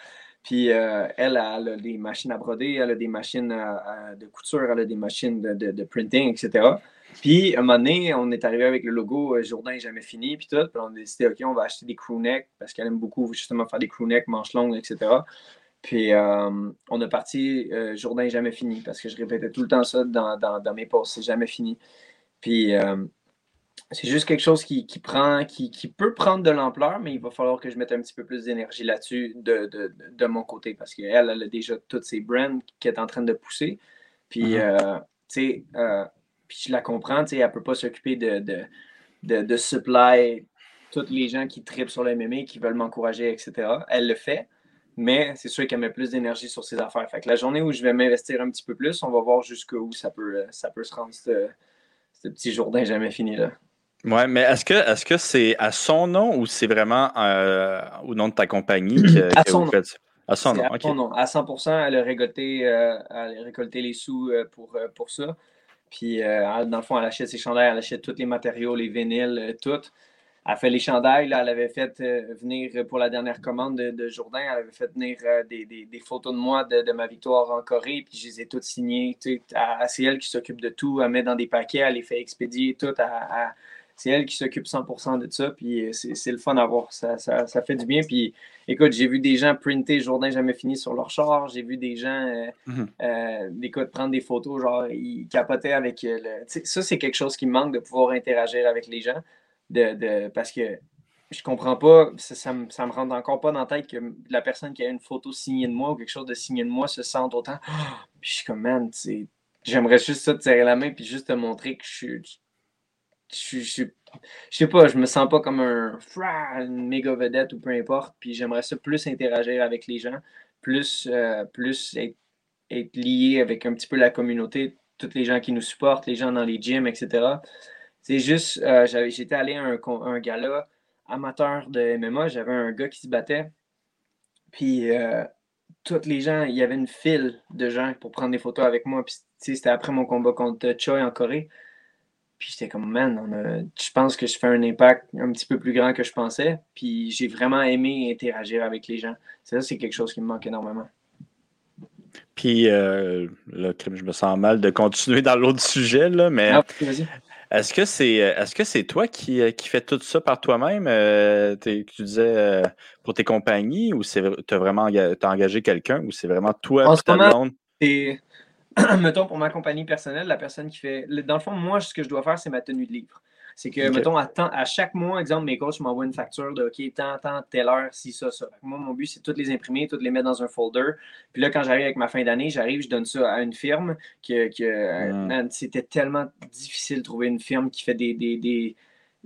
Puis euh, elle, a des machines à broder, elle a des machines de couture, elle a des machines de, printing, etc. Puis à un moment donné, on est arrivé avec le logo euh, Jourdain jamais fini, puis tout. Puis on a décidé, OK, on va acheter des crewnecks parce qu'elle aime beaucoup justement faire des crewnecks, manches longues, etc. Puis euh, on a parti Jourdain jamais fini parce que je répétais tout le temps ça dans, dans mes posts, c'est jamais fini. Puis c'est juste quelque chose qui, prend, qui, peut prendre de l'ampleur, mais il va falloir que je mette un petit peu plus d'énergie là-dessus de, mon côté parce qu'elle, elle a déjà toutes ses brands qu'elle est en train de pousser. Puis, mm-hmm. euh, tu sais, euh, puis je la comprends, tu sais, elle ne peut pas s'occuper de, de, de, supply tous les gens qui tripent sur le MMA, qui veulent m'encourager, etc. Elle le fait, mais c'est sûr qu'elle met plus d'énergie sur ses affaires. Fait que la journée où je vais m'investir un petit peu plus, on va voir jusqu'où ça peut, ça peut se rendre, ce, ce petit Jourdain jamais fini là. Ouais, mais est-ce que est-ce que c'est à son nom ou c'est vraiment euh, au nom de ta compagnie que, à que son vous faites ça? À son nom, à ok. son nom. À 100%, elle a récolté, euh, elle a récolté les sous euh, pour, pour ça. Puis, euh, dans le fond, elle achète ses chandails, elle achète tous les matériaux, les vinyles, euh, tout. Elle fait les chandails. Là, elle avait fait euh, venir pour la dernière commande de, Jourdain, elle avait fait venir des, photos de moi de, ma victoire en Corée. Puis, je les ai toutes signées. Tu sais, C'est elle qui s'occupe de tout. Elle met dans des paquets, elle les fait expédier, tout. Elle- c'est elle qui s'occupe 100% de ça. Puis, euh, c'est c'est le fun à voir. Ça, ça, ça fait du bien. Puis, Écoute, j'ai vu des gens printer Jourdain jamais fini sur leur char. J'ai vu des gens euh, Mhm. euh, écoute, prendre des photos, genre ils capotaient avec euh, le. Ça, c'est quelque chose qui me manque de pouvoir interagir avec les gens. De, de- parce que je comprends pas, ça, ça, me, ça me rentre encore pas dans la tête que la personne qui a une photo signée de moi ou quelque chose de signé de moi se sente autant. Puis je suis comme, man, tu sais, j'aimerais juste ça te serrer la main puis juste te montrer que je suis. Je je sais pas, je me sens pas comme un une méga vedette ou peu importe. Puis j'aimerais ça plus interagir avec les gens, plus, euh, plus être, lié avec un petit peu la communauté, tous les gens qui nous supportent, les gens dans les gyms, etc. C'est juste, euh, j'étais allé à un, un gala amateur de MMA, j'avais un gars qui se battait. Puis euh, tous les gens, il y avait une file de gens pour prendre des photos avec moi. Puis c'était après mon combat contre Choi en Corée. Puis j'étais comme, man, on a- je pense que je fais un impact un petit peu plus grand que je pensais. Puis j'ai vraiment aimé interagir avec les gens. Ça, c'est quelque chose qui me manque énormément. Puis euh, là, je me sens mal de continuer dans l'autre sujet, là, mais Ah, est-ce que c'est est-ce que c'est toi qui, euh, qui fais tout ça par toi-même? euh, tu disais euh, pour tes compagnies ou c'est tu as vraiment enga- t'as engagé quelqu'un ou c'est vraiment toi En ce moment, mettons, pour ma compagnie personnelle, la personne qui fait. Dans le fond, moi, ce que je dois faire, c'est ma tenue de livre. C'est que, mettons, à, temps- à chaque mois, exemple, mes coachs m'envoient une facture de OK, tant, tant, telle heure, si, ça, ça. Moi, mon but, c'est de toutes les imprimer, toutes les mettre dans un folder. Puis là, quand j'arrive avec ma fin d'année, j'arrive, je donne ça à une firme que, que euh, Mm. man, c'était tellement difficile de trouver une firme qui fait des. des, des-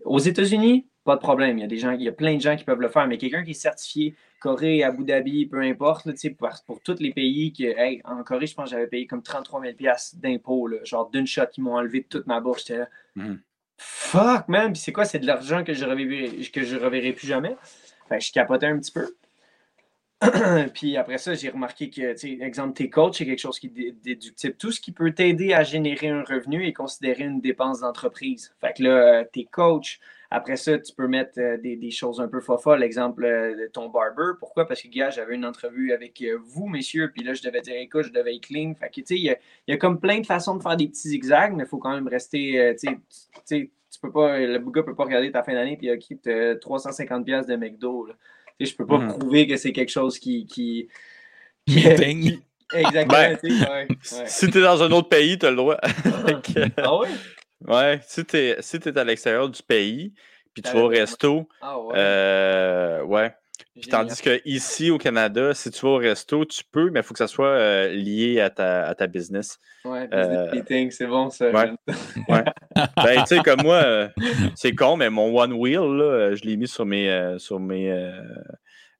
Aux États-Unis, pas de problème. Il y a des gens, il y a plein de gens qui peuvent le faire, mais quelqu'un qui est certifié Corée, Abu Dhabi, peu importe, là, tu sais, pour, pour tous les pays que, hey, en Corée, je pense que j'avais payé comme 33 000 d'impôts, genre d'une shot, qui m'ont enlevé toute ma bourse. J'étais là, Mhm. fuck, man, puis c'est quoi? C'est de l'argent que je reverrai, que je reverrai plus jamais? Fait que je capotais un petit peu. puis après ça, j'ai remarqué que, exemple, tes coachs, c'est quelque chose qui est dé- déductible. Tout ce qui peut t'aider à générer un revenu est considéré une dépense d'entreprise. Fait que là, euh, tes coachs, après ça, tu peux mettre euh, des, des choses un peu fofolles. L'exemple euh, de ton barber. Pourquoi? Parce que, gars, j'avais une entrevue avec euh, vous, messieurs, puis là, je devais dire, écoute, je devais être clean. Fait que, tu sais, il y a, il y a comme plein de façons de faire des petits zigzags, mais il faut quand même rester, tu sais, tu peux pas, le gars peut pas regarder ta fin d'année puis OK, t'as 350 pièces de McDo. Là. Tu sais, je peux pas Mhm. prouver que c'est quelque chose qui. qui, Meeting. Exactement. Ben, ouais, ouais. Si tu es dans un autre pays, tu as le droit. Ah ouais? Ouais, si tu es, si t'es à l'extérieur du pays, puis tu vas au resto, Ah ouais. euh, ouais. Puis tandis que ici au Canada, si tu vas au resto, tu peux, mais il faut que ça soit euh, lié à ta, à ta business. Ouais, euh, business meeting, c'est bon ça. ouais. Ben, tu sais, comme moi, euh, c'est con, mais mon One Wheel, là, euh, je l'ai mis sur mes, euh, sur mes, euh,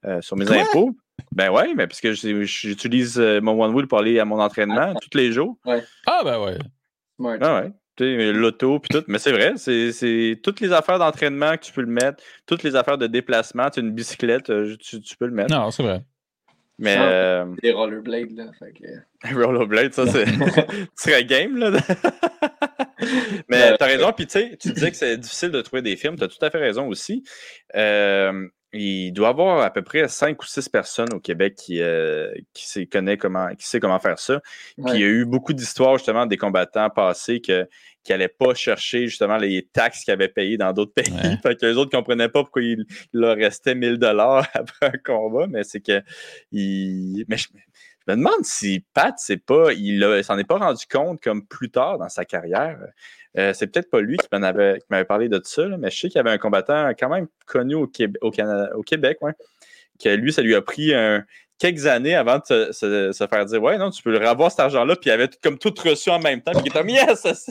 euh, sur mes Quoi? impôts. Ben ouais, mais parce que j'utilise euh, mon One Wheel pour aller à mon entraînement tous les jours. Ah, ben ouais. Smart. Ah ouais. Tu sais, l'auto, puis tout. Mais c'est vrai, c'est c'est toutes les affaires d'entraînement que tu peux le mettre, toutes les affaires de déplacement. Tu as une bicyclette, euh, tu, tu peux le mettre. Non, c'est vrai. Mais Ah. euh, Des rollerblades, là. Fait que... Rollerblade, ça, c'est. tu serais game, là. Mais Ouais. t'as raison, puis tu sais, tu disais que c'est difficile de trouver des films, t'as tout à fait raison aussi. Euh, il doit y avoir à peu près cinq ou six personnes au Québec qui, euh, qui, sait, connaît comment, qui sait comment faire ça. Puis il y a eu beaucoup d'histoires justement des combattants passés que, qui n'allaient pas chercher justement les taxes qu'ils avaient payées dans d'autres pays. Ouais. Fait que les autres ne comprenaient pas pourquoi il, il leur restait 1000 dollars après un combat, mais c'est que. Il... Mais je, je me demande si Pat, c'est pas, il s'en est pas rendu compte comme plus tard dans sa carrière. Euh, c'est peut-être pas lui qui m'en avait, qui m'avait parlé de ça, là, mais je sais qu'il y avait un combattant quand même connu au, Québec, au, Canada, au Québec, ouais, que lui, ça lui a pris un- quelques années avant de se, faire dire Ouais, non, tu peux le revoir cet argent-là, puis il avait comme tout reçu en même temps, puis il était comme Yes!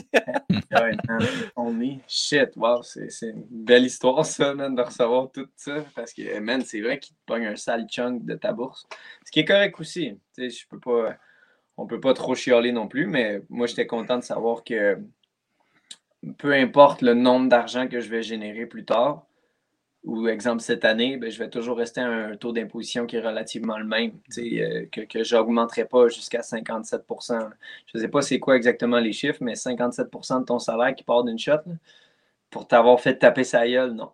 Ouais, man, on est shit. Wow, c'est une belle histoire, ça, man, de recevoir tout ça. Parce que, man, c'est vrai qu'il te pogne un sale chunk de ta bourse. Ce qui est correct aussi. Tu sais, je peux pas. On peut pas trop chialer non plus, mais moi, j'étais content de savoir que. peu importe le nombre d'argent que je vais générer plus tard, ou exemple cette année, ben, je vais toujours rester à un taux d'imposition qui est relativement le même, euh, que, que je n'augmenterai pas jusqu'à 57% Je ne sais pas c'est quoi exactement les chiffres, mais 57% de ton salaire qui part d'une shot, pour t'avoir fait taper sa gueule, non.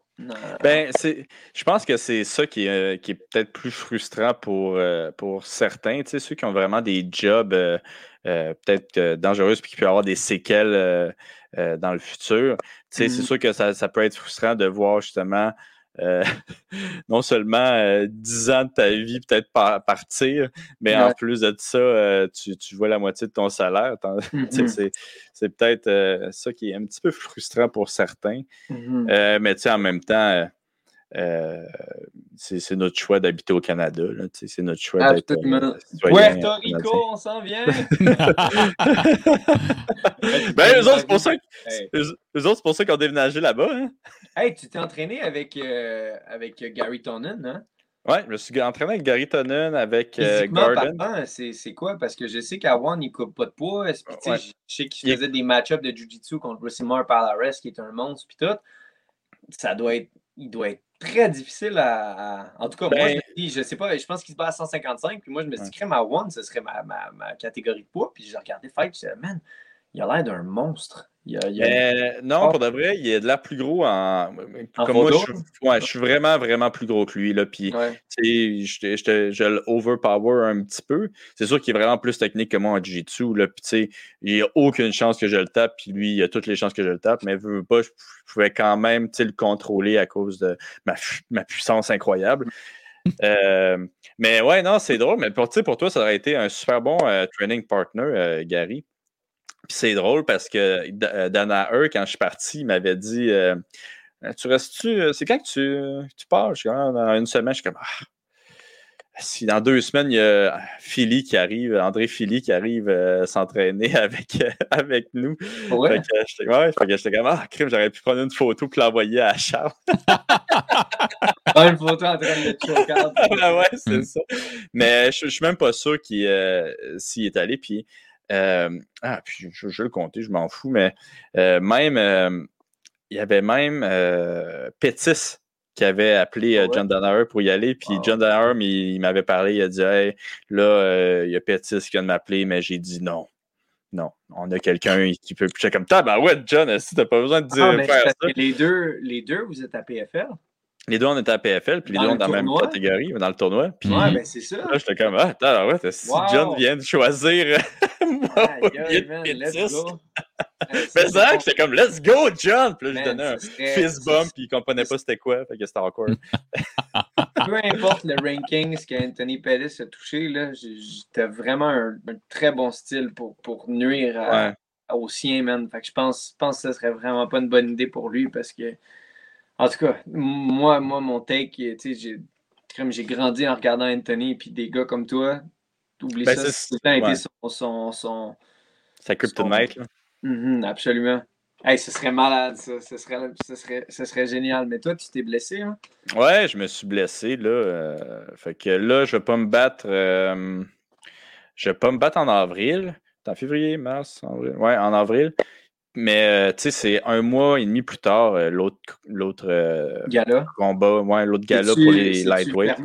Ben, je pense que c'est ça qui est, qui est peut-être plus frustrant pour, euh, pour certains, ceux qui ont vraiment des jobs euh, peut-être dangereux et qui peuvent avoir des séquelles dans le futur. C'est mmh sûr que ça, ça, peut être frustrant de voir justement euh, non seulement 10 euh, ans de ta vie peut-être partir, mais en plus de ça, euh, tu, vois la moitié de ton salaire. Mm-hmm. C'est peut-être ça qui est un petit peu frustrant pour certains. Mm-hmm. mais en même temps, c'est notre choix d'habiter au Canada. C'est notre choix d'être Puerto Rico, on s'en vient! ben, eux autres, c'est pour ça qu'ils ont déménagé là-bas. Hein? Hey, tu t'es entraîné avec, euh, avec Gary Tonnen, hein? Ouais, je me suis entraîné avec Gary Tonnen, avec euh, Gordon. C'est quoi? Parce que je sais qu'à One, il ne coupe pas de poids. Je sais qu'il faisait des match-ups de Jiu-Jitsu contre Rosimar Palares, qui est un monstre, puis tout. Ça doit être. Il doit être très difficile à. En tout cas, moi, ben je, je sais pas, je pense qu'il se bat à 155, puis moi, je me suis dit, à One, ce serait ma, ma, ma, catégorie de poids. Puis j'ai regardé Fight, je me man, il a l'air d'un monstre. Non, pour de vrai, il est de l'air plus gros en. Comme moi, je, suis vraiment, vraiment plus gros que lui. Là, puis, je, je, je l'overpower un petit peu. C'est sûr qu'il est vraiment plus technique que moi en Jiu-Jitsu. il n'y a aucune chance que je le tape, puis lui, il a toutes les chances que je le tape, mais veux pas, je, pouvais quand même le contrôler à cause de ma, ma puissance incroyable. Euh, mais ouais, non, c'est drôle. Mais pour, pour toi, ça aurait été un super bon euh, training partner, euh, C'est drôle parce que euh, Dana Eur, quand je suis parti, il m'avait dit euh, euh, Tu restes-tu C'est quand que tu, tu pars je suis comme, Dans une semaine, je suis comme ah. Si dans deux semaines, il y a Philly qui arrive, André Philly qui arrive s'entraîner avec, avec nous. Ouais. Fait que j'étais comme Ah, crime, j'aurais pu prendre une photo et l'envoyer à Charles. ah, une photo en train de choquer. ouais, c'est mm. ça. Mais je, ne suis même pas sûr qu'il s'y est allé. Puis euh, ah, puis je, vais le compter, je m'en fous, mais euh, même, euh, il y avait même Pétis qui avait appelé ah John Donner pour y aller. Puis John Donner, il, m'avait parlé, il a dit Hey, là, il y a Pétis qui vient de m'appeler, mais j'ai dit non. Non, on a quelqu'un qui peut. J'étais comme, bah ouais, John, si t'as pas besoin de dire ah, faire ça? Les deux, les deux, vous êtes à PFL? Les deux, on était à PFL, puis les deux, on dans la même catégorie, dans le tournoi. Puis, ouais, ben c'est ça. Là, j'étais comme, ah, attends, ouais, si John vient de choisir moi, let's go. Mais ça, j'étais comme, let's go, John! Puis là, je donnais un fist bump, puis il comprenait pas c'était quoi, fait que c'était encore. Peu importe le ranking, ce qu'Anthony Pettis a touché, là, j'étais vraiment un, très bon style pour, pour nuire à, au sien, man. Fait que je pense, pense que ce serait vraiment pas une bonne idée pour lui parce que en tout cas, moi, moi mon take, j'ai j'ai grandi en regardant Anthony et des gars comme toi. Oublie ben, ça, c'est temps été son, son, Sa kryptonite, là. Mm-hmm, absolument. Hey, ce serait malade, ça. Ce serait, ce serait, ce serait génial. Mais toi, tu t'es blessé, hein? Ouais, je me suis blessé, là. Euh, fait que là, je vais pas me battre. Euh, je vais pas me battre en avril. En février, mars, avril. Ouais, en avril. Mais euh, tu sais, c'est un mois et demi plus tard, euh, l'autre l'autre euh, combat, ouais, l'autre gala pour les lightweight.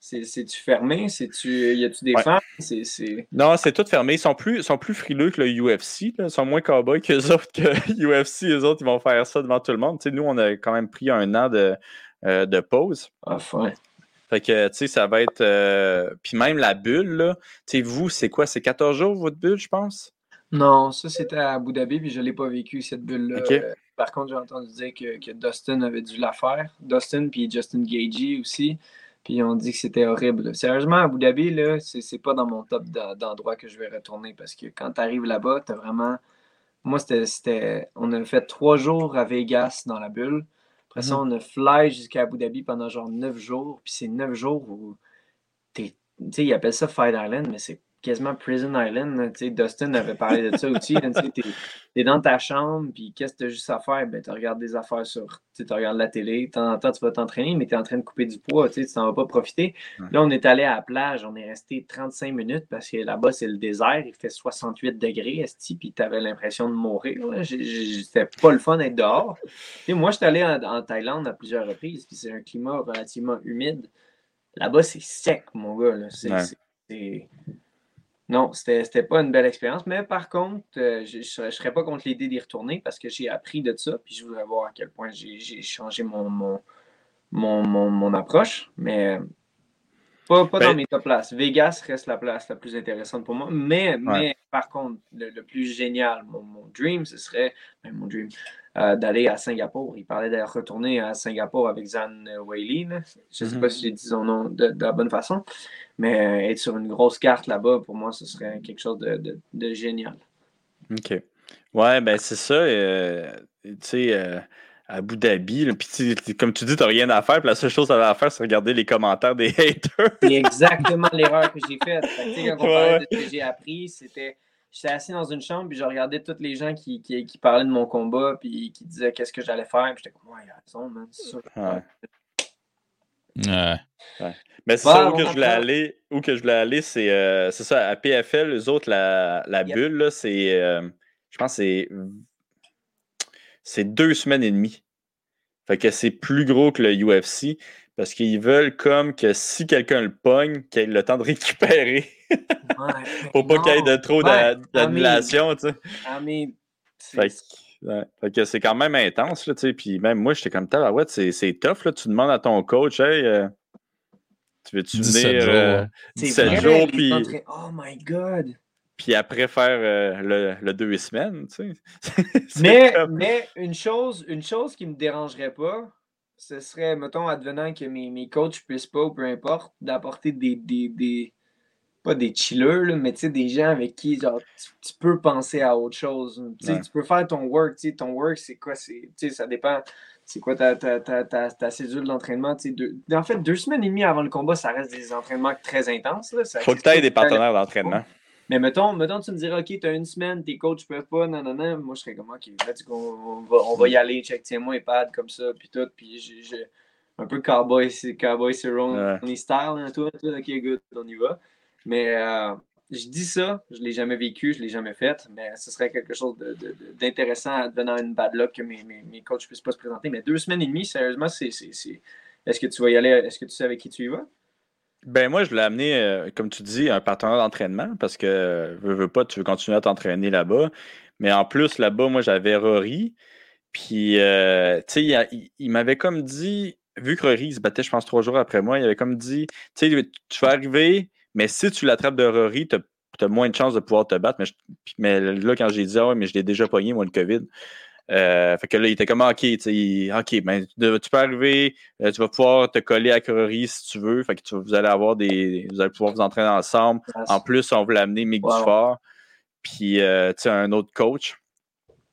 C'est-tu fermé? C'est-tu. Y a-tu des femmes? Non, c'est tout fermé. Ils sont plus, sont plus frileux que le UFC. Ils sont moins cowboys que les autres que UFC. Les autres, ils vont faire ça devant tout le monde. nous, on a quand même pris un an de, de pause. Ah, ouais. Fait que, tu sais, ça va être. Puis même la bulle, là. Tu sais, vous, c'est quoi? C'est 14 jours, votre bulle, je pense? Non, ça c'était à Abu Dhabi, puis je ne l'ai pas vécu, cette bulle-là. Euh, par contre, j'ai entendu dire que, Dustin avait dû la faire. Dustin puis Justin Gagey aussi. Puis on dit que c'était horrible. Sérieusement, Abu Dhabi, là, c'est pas dans mon top d'endroits que je vais retourner parce que quand tu arrives là-bas, tu as vraiment. Moi, c'était. On a fait trois jours à Vegas dans la bulle. Après ça, mhm. on a fly jusqu'à Abu Dhabi pendant genre neuf jours. Puis c'est neuf jours où. Tu sais, ils appellent ça Fight Island, mais c'est quasiment Prison Island. Sais, Dustin avait parlé de ça aussi. tu es, dans ta chambre, puis qu'est-ce que tu as juste à faire? Ben, tu regardes des affaires sur. Tu regardes la télé, de temps en temps, tu vas t'entraîner, mais tu es en train de couper du poids, tu t'en vas pas profiter. Là, on est allé à la plage, on est resté 35 minutes parce que là-bas, c'est le désert, il fait 68 degrés, puis tu avais l'impression de mourir. C'était pas le fun d'être dehors. moi, je suis allé en, Thaïlande à plusieurs reprises, puis c'est un climat relativement humide. Là-bas, c'est sec, mon gars. C'est non, c'était pas une belle expérience, mais par contre, euh, je ne serais pas contre l'idée d'y retourner parce que j'ai appris de ça, puis je voudrais voir à quel point j'ai changé mon, approche, mais pas, pas dans ben mes top places. Vegas reste la place la plus intéressante pour moi, mais, mais par contre, le, plus génial, mon, dream, ce serait, ben, mon dream, euh, d'aller à Singapour. Il parlait d'aller retourner à Singapour avec Zan Weili. Je ne sais pas mm-hmm. si j'ai dit son nom de la bonne façon. Mais euh, être sur une grosse carte là-bas, pour moi, ce serait quelque chose de, génial. OK. Ouais, ben c'est ça. Euh, tu sais, à Abu Dhabi, puis comme tu dis, tu n'as rien à faire, puis la seule chose que tu à faire, c'est regarder les commentaires des haters. c'est exactement l'erreur que j'ai faite. quand on parlait de ce que j'ai appris, c'était. J'étais assis dans une chambre, puis je regardais tous les gens qui, qui, parlaient de mon combat, puis qui disaient qu'est-ce que j'allais faire, puis j'étais comme, ouais, il a raison, man, c'est ça. Ouais. Mais c'est ça où que je voulais aller. Où que je voulais aller, c'est euh, ça. À PFL, les autres, la, la bulle, c'est. Euh, je pense c'est. C'est deux semaines et demie. Fait que c'est plus gros que le UFC parce qu'ils veulent comme que si quelqu'un le pogne, qu'il ait le temps de récupérer. Pour pas qu'il y ait de trop d'annulation, tu sais. Fait, que c'est quand même intense, là, tu sais. Puis même moi, j'étais comme, ah ouais, c'est tough, là. Tu demandes à ton coach, hey, euh, tu veux-tu venir 17 jours, euh, jours puis. Oh my God! Puis après faire euh, le, le, deux semaines, tu sais. mais, mais une, chose, une chose qui me dérangerait pas, ce serait, mettons, advenant que mes, mes coachs puissent pas, ou peu importe, d'apporter des, des, des, pas des chillers, mais tu sais, des gens avec qui genre, tu, peux penser à autre chose. Tu peux faire ton work. Ton work, c'est quoi? Ça dépend c'est quoi ta, ta, ta, ta, cédule d'entraînement? En fait, deux semaines et demie avant le combat, ça reste des entraînements très intenses. Là. Faut que tu aies des partenaires d'entraînement. Mais mettons, mettons, tu me dirais, OK, tu as une semaine, tes coachs ne peuvent pas, non, non, non. Moi, je serais comme, OK, on, va, on va y aller, check, tiens-moi, pad comme ça, puis tout. Puis j'ai un peu cowboy, cowboy Cerrone ouais. style, hein, tout, tout, OK, good, on y va. Mais euh, je dis ça, je ne l'ai jamais vécu, je ne l'ai jamais fait, mais ce serait quelque chose d'intéressant devenant une bad luck que mes, mes, mes coachs ne puissent pas se présenter. Mais deux semaines et demie, sérieusement, c'est. Est-ce que tu vas y aller? Est-ce que tu sais avec qui tu y vas? Ben moi, je voulais amener, euh, comme tu dis, un partenaire d'entraînement parce que veux, pas, tu veux continuer à t'entraîner là-bas. Mais en plus, là-bas, moi, j'avais Rory. Puis, euh, tu sais, il, m'avait comme dit, vu que Rory se battait, je pense, trois jours après moi, il avait comme dit, tu sais, tu vas arriver, mais si tu l'attrapes de Rory, tu as, moins de chances de pouvoir te battre. Mais, là, quand j'ai dit, ah mais je l'ai déjà pogné, moi, le COVID. Euh, fait que là, il était comme OK, OK, ben, tu peux arriver, euh, tu vas pouvoir te coller à Rory si tu veux. Fait que vous allez avoir des. Vous allez pouvoir vous entraîner ensemble. En plus, on veut l'amener Mick Dufort. Puis euh, un autre coach.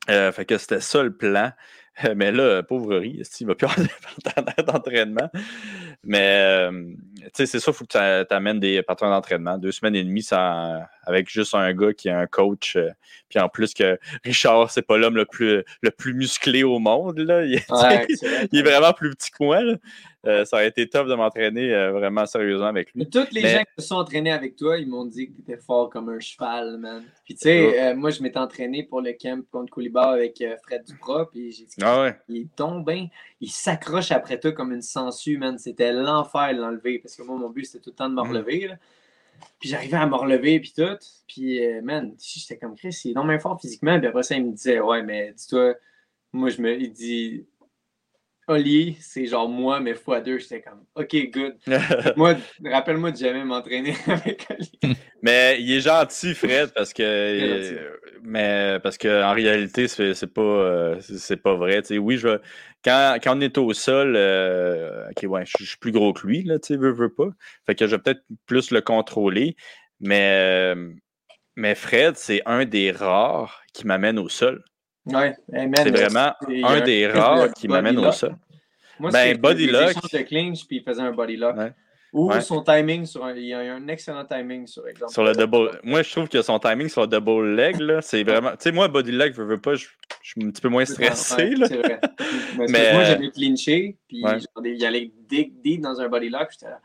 fait que c'était ça le plan. Mais là, pauvre Rory, il va plus avoir d'entraînement? Mais c'est ça, il faut que tu amènes des patrons d'entraînement. Deux semaines et demie ça, avec juste un gars qui est un coach. puis en plus que Richard, c'est pas l'homme le plus, le plus musclé au monde. Là. Il, est, vraiment plus petit que moi. Euh, ça aurait été top de m'entraîner euh, vraiment sérieusement avec lui. Toutes les gens qui se sont entraînés avec toi, ils m'ont dit que tu étais fort comme un cheval, man. Puis tu sais, euh, moi, je m'étais entraîné pour le camp contre Koulibar avec Fred Duprat, puis j'ai dit ah ouais. il tombe bien, il s'accroche après toi comme une sangsue, man. C'était l'enfer de l'enlever, parce que moi, mon but, c'était tout le temps de me mm. relever. Puis j'arrivais à me relever, puis tout. Puis, man, j'étais comme Chris, il est non même fort physiquement. Puis après ça, il me disait, ouais, mais dis-toi, moi, je me. Il dit, Oli, c'est genre moi, mais fois deux, j'étais comme OK, good. moi, rappelle-moi de jamais m'entraîner avec Oli. mais il est gentil, Fred, parce que mais parce que en réalité, c'est pas euh, c'est pas vrai. oui, je quand, quand on est au sol, euh, ok, ouais, je suis plus gros que lui, là, tu veux, veux pas. Fait que je vais peut-être plus le contrôler. Mais, mais Fred, c'est un des rares qui m'amène au sol. Ouais, c'est vraiment un des rares qui m'amène au sol. Moi, ben, body lock. de clinch, puis il faisait un body lock. Ou son timing, sur il y a un excellent timing sur exemple. Sur le double. Moi, je trouve que son timing sur le double leg, c'est vraiment. Tu sais, moi, body leg, je veux pas, je, suis un petit peu moins stressé. C'est vrai. Mais... Moi, j'avais clinché, puis il allait dig deep dans un body lock, j'étais là.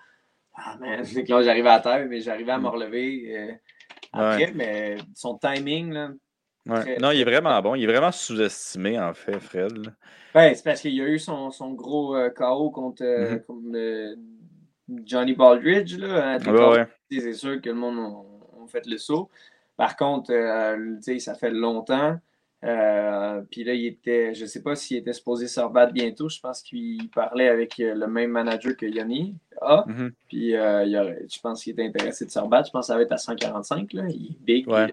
Ah, man. là, j'arrivais à terre, mais j'arrivais à me mm. relever. Euh, après, mais son timing, là. Non, il est vraiment bon. Il est vraiment sous-estimé, en fait, Fred. Ben, c'est parce qu'il y a eu son, son gros euh, KO contre, euh, mm-hmm. Johnny Baldridge. Là, hein, C'est sûr que le monde a, fait le saut. Par contre, ça fait longtemps. Euh, puis là, il était, je ne sais pas s'il était supposé se rebattre bientôt. Je pense qu'il parlait avec euh, le même manager que Yanni. Ah, Puis euh, je pense qu'il était intéressé de se rebattre. Je pense que ça va être à 145. Là. Il est big. Ouais.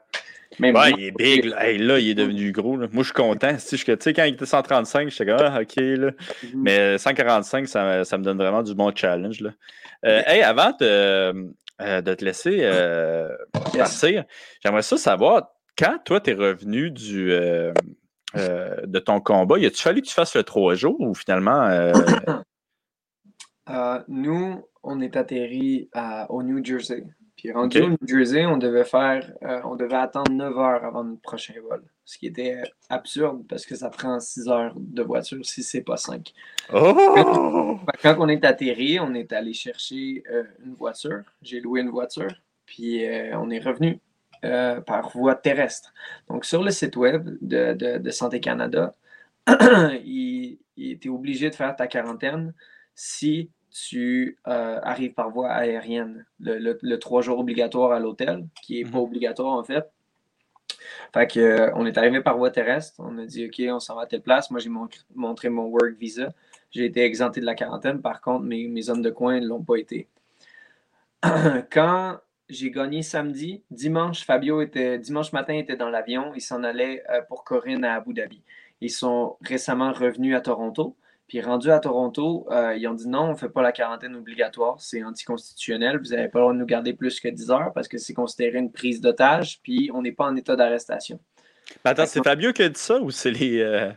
Il est big. Là. là. il est devenu gros. Moi, je suis content. Tu sais, quand il était 135, j'étais comme, ah, OK. Là. Mhm. Mais 145, ça, ça, me donne vraiment du bon challenge. Là. hey, avant de, de te laisser partir, j'aimerais ça savoir quand toi, tu es revenu du, euh, euh, de ton combat, y a-tu fallu que tu fasses le trois jours ou finalement. Euh? nous, on est atterri au New Jersey. Puis rendu au New Jersey, on devait faire, on devait attendre 9 heures avant notre prochain vol. Ce qui était absurde parce que ça prend 6 heures de voiture si c'est pas 5. Oh! Quand, on est atterri, on est allé chercher une voiture. J'ai loué une voiture. Puis on est revenu. Euh, par voie terrestre. Donc, sur le site web de, Santé Canada, il, était obligé de faire ta quarantaine si tu euh, arrives par voie aérienne. Le, trois jours obligatoire à l'hôtel, qui n'est pas mhm. obligatoire en fait. Fait que, euh, on est arrivé par voie terrestre. On a dit, OK, on s'en va à telle place. Moi, j'ai montré mon work visa. J'ai été exempté de la quarantaine. Par contre, mes, mes hommes de coin ne l'ont pas été. Quand j'ai gagné samedi. Dimanche, Fabio était, dimanche matin, était dans l'avion. Il s'en allait euh, pour Corinne à Abu Dhabi. Ils sont récemment revenus à Toronto. Puis rendus à Toronto, euh, ils ont dit non, on ne fait pas la quarantaine obligatoire, c'est anticonstitutionnel. Vous n'avez pas le droit de nous garder plus que 10 heures parce que c'est considéré une prise d'otage, puis on n'est pas en état d'arrestation. Attends, c'est Fabio qui a dit ça ou c'est les. Euh,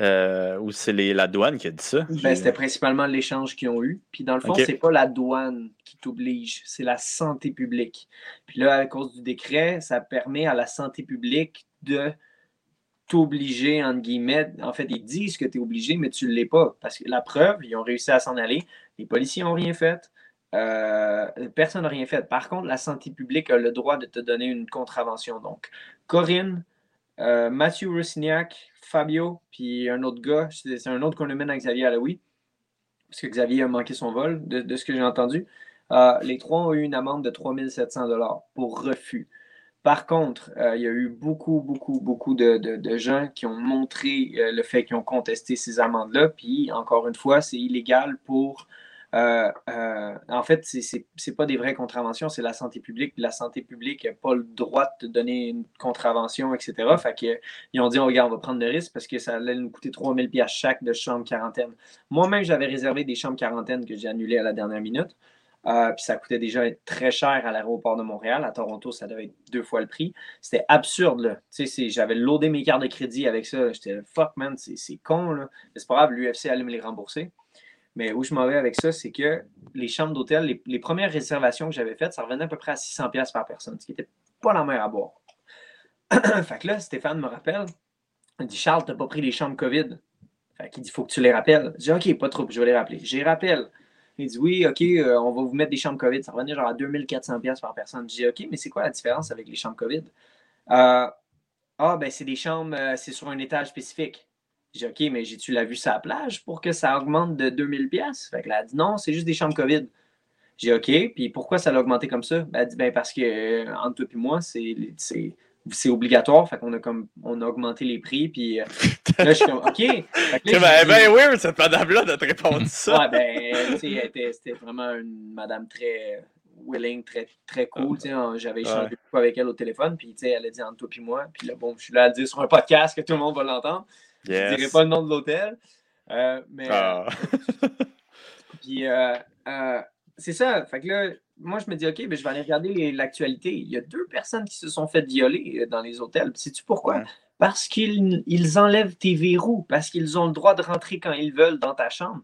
euh, ou c'est la douane qui a dit ça? Ben, c'était principalement l'échange qu'ils ont eu. Puis dans le fond, c'est pas la douane qui t'oblige, c'est la santé publique. Puis là, à cause du décret, ça permet à la santé publique de t'obliger, entre guillemets. En fait, ils disent que tu es obligé, mais tu ne l'es pas. Parce que la preuve, ils ont réussi à s'en aller. Les policiers n'ont rien fait. Euh, personne n'a rien fait. Par contre, la santé publique a le droit de te donner une contravention. Donc, Corinne, euh, Mathieu Fabio, puis un autre gars, c'est un autre qu'on amène à Xavier Alaoui, parce que Xavier a manqué son vol, de, ce que j'ai entendu. Euh, les trois ont eu une amende de 3700 pour refus. Par contre, euh, il y a eu beaucoup, beaucoup, beaucoup de, gens qui ont montré le fait qu'ils ont contesté ces amendes-là. Puis, encore une fois, c'est illégal pour euh, euh, en fait, ce n'est pas des vraies contraventions, c'est la santé publique. La santé publique n'a pas le droit de donner une contravention, etc. Fait que, ils ont dit, oh, regarde, on va prendre le risque parce que ça allait nous coûter 3000 pièces chaque de chambre quarantaine. Moi-même, j'avais réservé des chambres quarantaine que j'ai annulées à la dernière minute. Euh, puis ça coûtait déjà très cher à l'aéroport de Montréal. À Toronto, ça devait être deux fois le prix. C'était absurde, là. J'avais loadé mes cartes de crédit avec ça. J'étais fuck, man, c'est con, là. Mais c'est pas grave, l'UFC allait me les rembourser. Mais où je m'en vais avec ça, c'est que les chambres d'hôtel, les, premières réservations que j'avais faites, ça revenait à peu près à 600$ par personne, ce qui n'était pas la mer à boire. fait que là, Stéphane me rappelle, il dit Charles, tu n'as pas pris les chambres COVID. Fait qu'il dit faut que tu les rappelles. Je dis OK, pas trop, je vais les rappeler. J'ai rappelle. Il dit oui, OK, euh, on va vous mettre des chambres COVID. Ça revenait genre à 2400$ par personne. Je dis OK, mais c'est quoi la différence avec les chambres COVID? Euh, ah, ben c'est des chambres, euh, c'est sur un étage spécifique. J'ai dit, OK, mais j'ai-tu la vue sur la plage pour que ça augmente de 2000 pièces Fait que là, elle dit, non, c'est juste des chambres COVID. J'ai dit, OK, puis pourquoi ça a augmenté comme ça? Ben, elle dit, ben, parce que, entre toi et moi, c'est obligatoire, fait qu'on a comme on a augmenté les prix, puis euh, là, je suis comme, OK. C'est ben, ben oui, cette madame-là de te répondre ça. ouais, ben, tu sais, c'était vraiment une madame très willing, très, très cool. J'avais échangé beaucoup avec elle au téléphone, puis elle a dit entre toi et moi. Puis là, bon, je suis là à dire sur un podcast que tout le monde va l'entendre. Je ne dirai pas le nom de l'hôtel. Euh, mais. Ah. puis, euh, c'est ça. Fait que là, moi, je me dis, OK, ben, je vais aller regarder l'actualité. Il y a deux personnes qui se sont fait violer dans les hôtels. Sais-tu pourquoi? Parce qu'ils ils enlèvent tes verrous, parce qu'ils ont le droit de rentrer quand ils veulent dans ta chambre.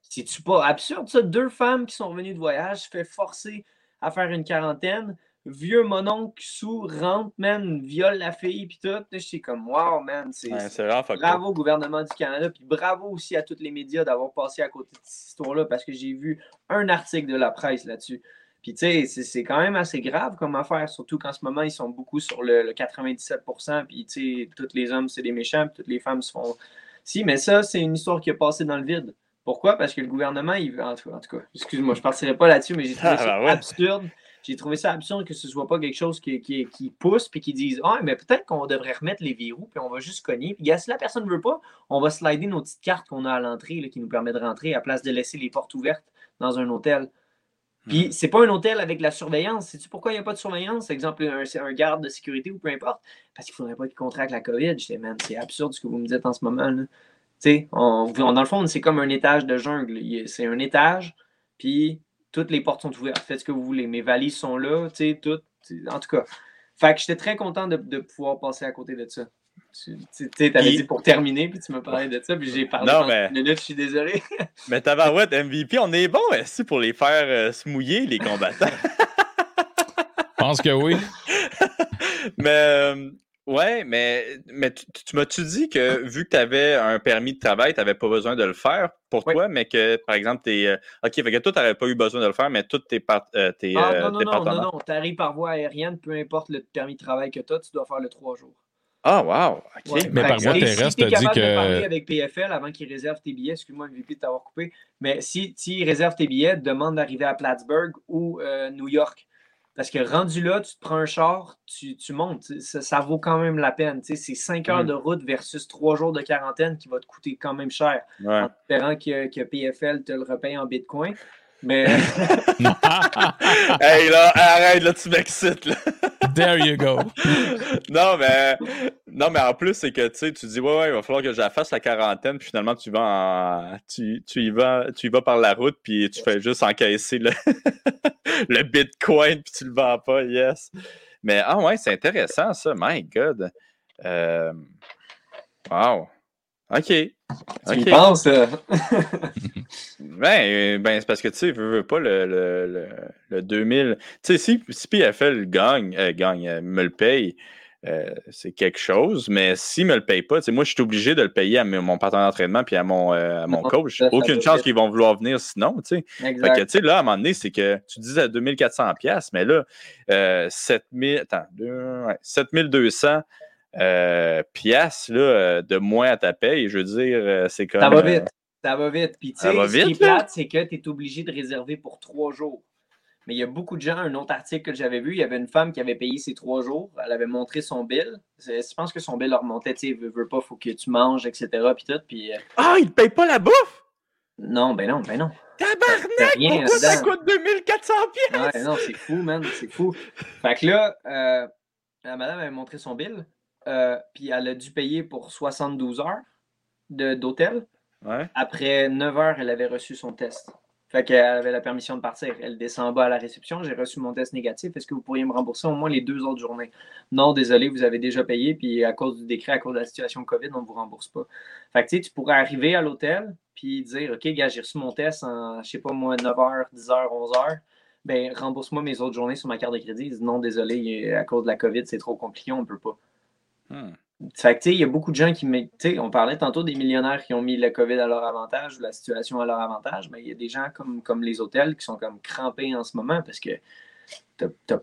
C'est-tu pas absurde, ça? Deux femmes qui sont revenues de voyage, fait forcer à faire une quarantaine. Vieux mononcle sous rentre, man, viole la fille, puis tout. Je suis comme, wow, man. C'est, bravo au gouvernement du Canada, puis bravo aussi à tous les médias d'avoir passé à côté de cette histoire-là, parce que j'ai vu un article de la presse là-dessus. Puis, tu sais, c'est quand même assez grave comme affaire, surtout qu'en ce moment, ils sont beaucoup sur le, 97 Puis, tu sais, tous les hommes, c'est des méchants, puis toutes les femmes se font. Si, mais ça, c'est une histoire qui est passée dans le vide. Pourquoi? Parce que le gouvernement, il en tout, en tout cas, excuse-moi, je ne partirai pas là-dessus, mais j'ai trouvé ah, ça ben absurde. J'ai trouvé ça absurde que ce ne soit pas quelque chose qui, qui, pousse puis qui dise Ah, mais peut-être qu'on devrait remettre les verrous puis on va juste cogner. Puis si la personne ne veut pas, on va slider nos petites cartes qu'on a à l'entrée qui nous permet de rentrer à place de laisser les portes ouvertes dans un hôtel. Puis c'est pas un hôtel avec la surveillance. Sais-tu pourquoi il n'y a pas de surveillance? Exemple, un, un garde de sécurité ou peu importe. Parce qu'il ne faudrait pas qu'il contracte la COVID. J'étais, man, c'est absurde ce que vous me dites en ce moment. Là on, dans le fond, c'est comme un étage de jungle. C'est un étage, puis toutes les portes sont ouvertes. Faites ce que vous voulez. Mes valises sont là, tu sais, toutes. En tout cas. Fait que j'étais très content de, pouvoir passer à côté de ça. Tu avais dit pour terminer, puis tu me parlais de ça, puis j'ai parlé non, mais... minutes, je suis désolé. mais tabarouette, MVP, on est bon aussi pour les faire euh, se mouiller, les combattants? Je pense que oui. mais euh, Ouais, mais, mais tu, m'as-tu dit que vu que tu avais un permis de travail, tu n'avais pas besoin de le faire pour toi, mais que, par exemple, tu es. Euh, OK, fait que toi, tu n'avais pas eu besoin de le faire, mais tous tes, part, euh, tes, ah, non, non, non, non, non, tu arrives par voie aérienne, peu importe le permis de travail que tu as, tu dois faire le trois jours. Ah, wow! OK. Mais par voie terrestre, tu as dit que. De parler avec PFL avant qu'ils réservent tes billets, excuse-moi, MVP de t'avoir coupé, mais si, si réservent tes billets, demande d'arriver à Plattsburgh ou euh, New York. Parce que rendu là, tu te prends un char, tu, montes. Ça, vaut quand même la peine. C'est cinq heures mm. de route versus trois jours de quarantaine qui va te coûter quand même cher. En espérant que, que, PFL te le repaye en Bitcoin. Mais. hey là, arrête, là, tu m'excites. There you go. non, mais, non, mais en plus, c'est que tu tu dis, ouais, ouais, il va falloir que j'affasse la quarantaine, puis finalement, tu vas en, tu, tu, y vas, tu y vas par la route, puis tu fais juste encaisser le, le bitcoin, puis tu le vends pas, yes. Mais, ah ouais, c'est intéressant, ça, my God. Euh, wow. OK. Tu penses? Euh? ben, ben c'est parce que, tu sais, veux, veux pas le, le, le, 2000. Tu sais, si, si PFL gagne, euh, gagne euh, me le paye, c'est quelque chose. Mais s'il me le paye pas, moi, je suis obligé de le payer à mon partenaire d'entraînement puis à mon, à mon coach. Aucune chance qu'ils vont vouloir venir sinon. Fait que, tu sais, là, à un moment donné, c'est que tu disais 2400$, mais là, 7000, attends, 7200 euh, piastres là, euh, de moins à ta paye. Je veux dire, euh, c'est comme. Ça va vite. Ça va vite. Puis, tu sais, ce qui est plate, c'est que tu es obligé de réserver pour trois jours. Mais il y a beaucoup de gens, un autre article que j'avais vu, il y avait une femme qui avait payé ses trois jours. Elle avait montré son bill. Je pense que son bill leur remontait, tu sais, veux, veux pas, faut que tu manges, etc. Puis tout. Puis, Ah, il ne paye pas la bouffe? Non, ben non, ben non. Tabarnak! Pourquoi ça coûte 2400 pièces? Ouais, non, c'est fou, man, c'est fou. Fait que là, la madame avait montré son bill. Euh, puis elle a dû payer pour 72 heures d'hôtel. Après 9 heures, elle avait reçu son test. Fait qu'elle avait la permission de partir. Elle descend bas à la réception. J'ai reçu mon test négatif. Est-ce que vous pourriez me rembourser au moins les deux autres journées? Non, désolé, vous avez déjà payé. Puis à cause du décret, à cause de la situation COVID, on ne vous rembourse pas. Fait que tu pourrais arriver à l'hôtel puis dire OK, gars, j'ai reçu mon test en, je sais pas moi, 9h, 10h, 11h. Ben, rembourse-moi mes autres journées sur ma carte de crédit. non, désolé, à cause de la COVID, c'est trop compliqué, on ne peut pas. Hmm. Il y a beaucoup de gens qui. On parlait tantôt des millionnaires qui ont mis le COVID à leur avantage ou la situation à leur avantage, mais il y a des gens comme, les hôtels qui sont comme crampés en ce moment parce que tu n'as,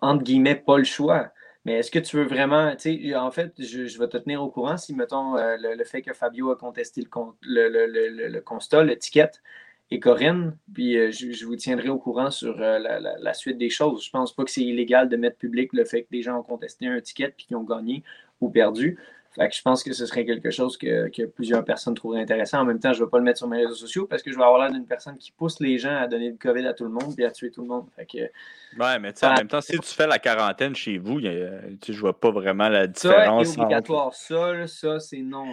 entre guillemets, pas le choix. Mais est-ce que tu veux vraiment. En fait, je, vais te tenir au courant si, mettons, euh, le, fait que Fabio a contesté le constat, l'étiquette, et Corinne, puis euh, je, vous tiendrai au courant sur euh, la, suite des choses. Je pense pas que c'est illégal de mettre public le fait que des gens ont contesté un ticket puis qu'ils ont gagné ou perdu. Fait que je pense que ce serait quelque chose que, plusieurs personnes trouveraient intéressant. En même temps, je ne vais pas le mettre sur mes réseaux sociaux parce que je vais avoir l'air d'une personne qui pousse les gens à donner le COVID à tout le monde et à tuer tout le monde. Fait que, ouais, mais en même temps, si tu fais la quarantaine chez vous, je ne vois pas vraiment la différence. Ça, c'est obligatoire. Ça, ça c'est non.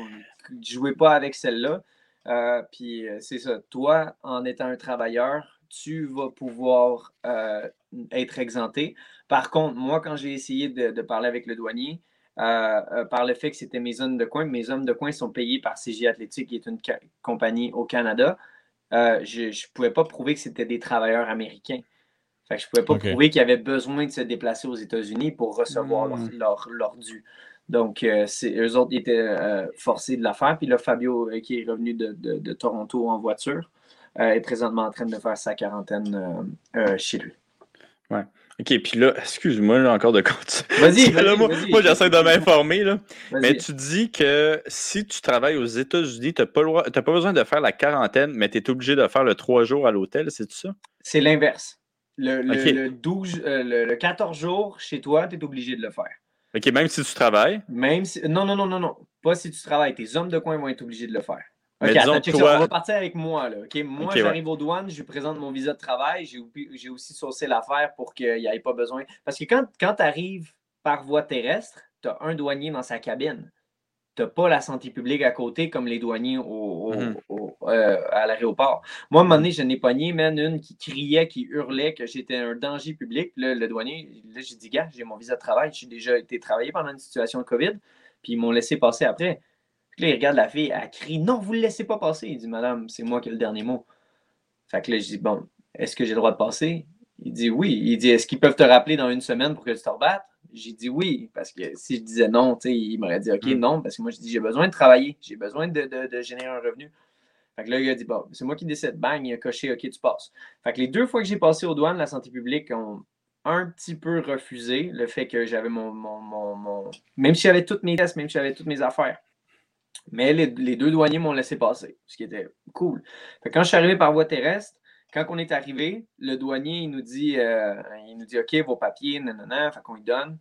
Jouez pas avec celle-là. Euh, puis euh, c'est ça, toi, en étant un travailleur, tu vas pouvoir euh, être exempté. Par contre, moi, quand j'ai essayé de, parler avec le douanier, par le fait que c'était mes hommes de coin, mes hommes de coin sont payés par CG Athlétique, qui est une compagnie au Canada. euh, je ne pouvais pas prouver que c'était des travailleurs américains. Fait que je ne pouvais pas prouver qu'ils avaient besoin de se déplacer aux États-Unis pour recevoir leur, Hmm. leur, leur dû. Donc, euh, eux autres ils étaient euh, forcés de la faire. Puis là, Fabio, euh, qui est revenu de, de- de Toronto en voiture, est présentement en train de faire sa quarantaine chez lui. OK, puis là, excuse-moi là, encore de continuer. Vas-y, moi, moi, j'essaie de m'informer. Mais tu dis que si tu travailles aux États-Unis, tu n'as pas, pas besoin de faire la quarantaine, mais tu es obligé de faire le trois jours à l'hôtel, c'est ça? C'est l'inverse. Le, le, Ok. le 12, euh, le, le 14 jours chez toi, tu es obligé de le faire. OK, même si tu travailles. Même si. Non, non, non, non, non. Pas si tu travailles. Tes hommes de coin vont être obligés de le faire. Mais OK, attends, ça. toi- On va partir avec moi. Là, OK? Moi, ouais. j'arrive aux douanes, je lui présente mon visa de travail. J'ai aussi saucé l'affaire pour qu'il n'y ait pas besoin. Parce que quand, quand tu arrives par voie terrestre, tu as un douanier dans sa cabine. Tu n'as pas la santé publique à côté comme les douaniers au, au- au- euh, à l'aéroport. Moi, à un moment donné, je n'ai pogné, man, une qui criait, qui hurlait que j'étais un danger public. Là, le douanier, là, j'ai dit, gars, j'ai mon visa de travail. J'ai déjà été travailler pendant une situation de COVID. Puis ils m'ont laissé passer après. Puis là, il regarde la fille, elle crie Non, vous ne le laissez pas passer. Il dit Madame, c'est moi qui ai le dernier mot. Fait que là, je dis Bon, est-ce que j'ai le droit de passer? Il dit Oui. Il dit Est-ce qu'ils peuvent te rappeler dans une semaine pour que tu te rebattes? J'ai dit oui, parce que si je disais non, il m'aurait dit OK, Mm. non, parce que moi, je dis J'ai besoin de travailler, j'ai besoin de, de- de générer un revenu. Fait que là, il a dit Bon, c'est moi qui décide. Bang, il a coché OK, tu passes. Fait que les deux fois que j'ai passé aux douanes, la santé publique ont un petit peu refusé le fait que j'avais mon, mon, mon- mon- Même si j'avais toutes mes tests, même si j'avais toutes mes affaires. Mais les, les deux douaniers m'ont laissé passer, ce qui était cool. Fait que quand je suis arrivé par voie terrestre, quand on est arrivé, le douanier, il nous dit, euh, il nous dit OK, vos papiers, nanana, fait qu'on lui donne.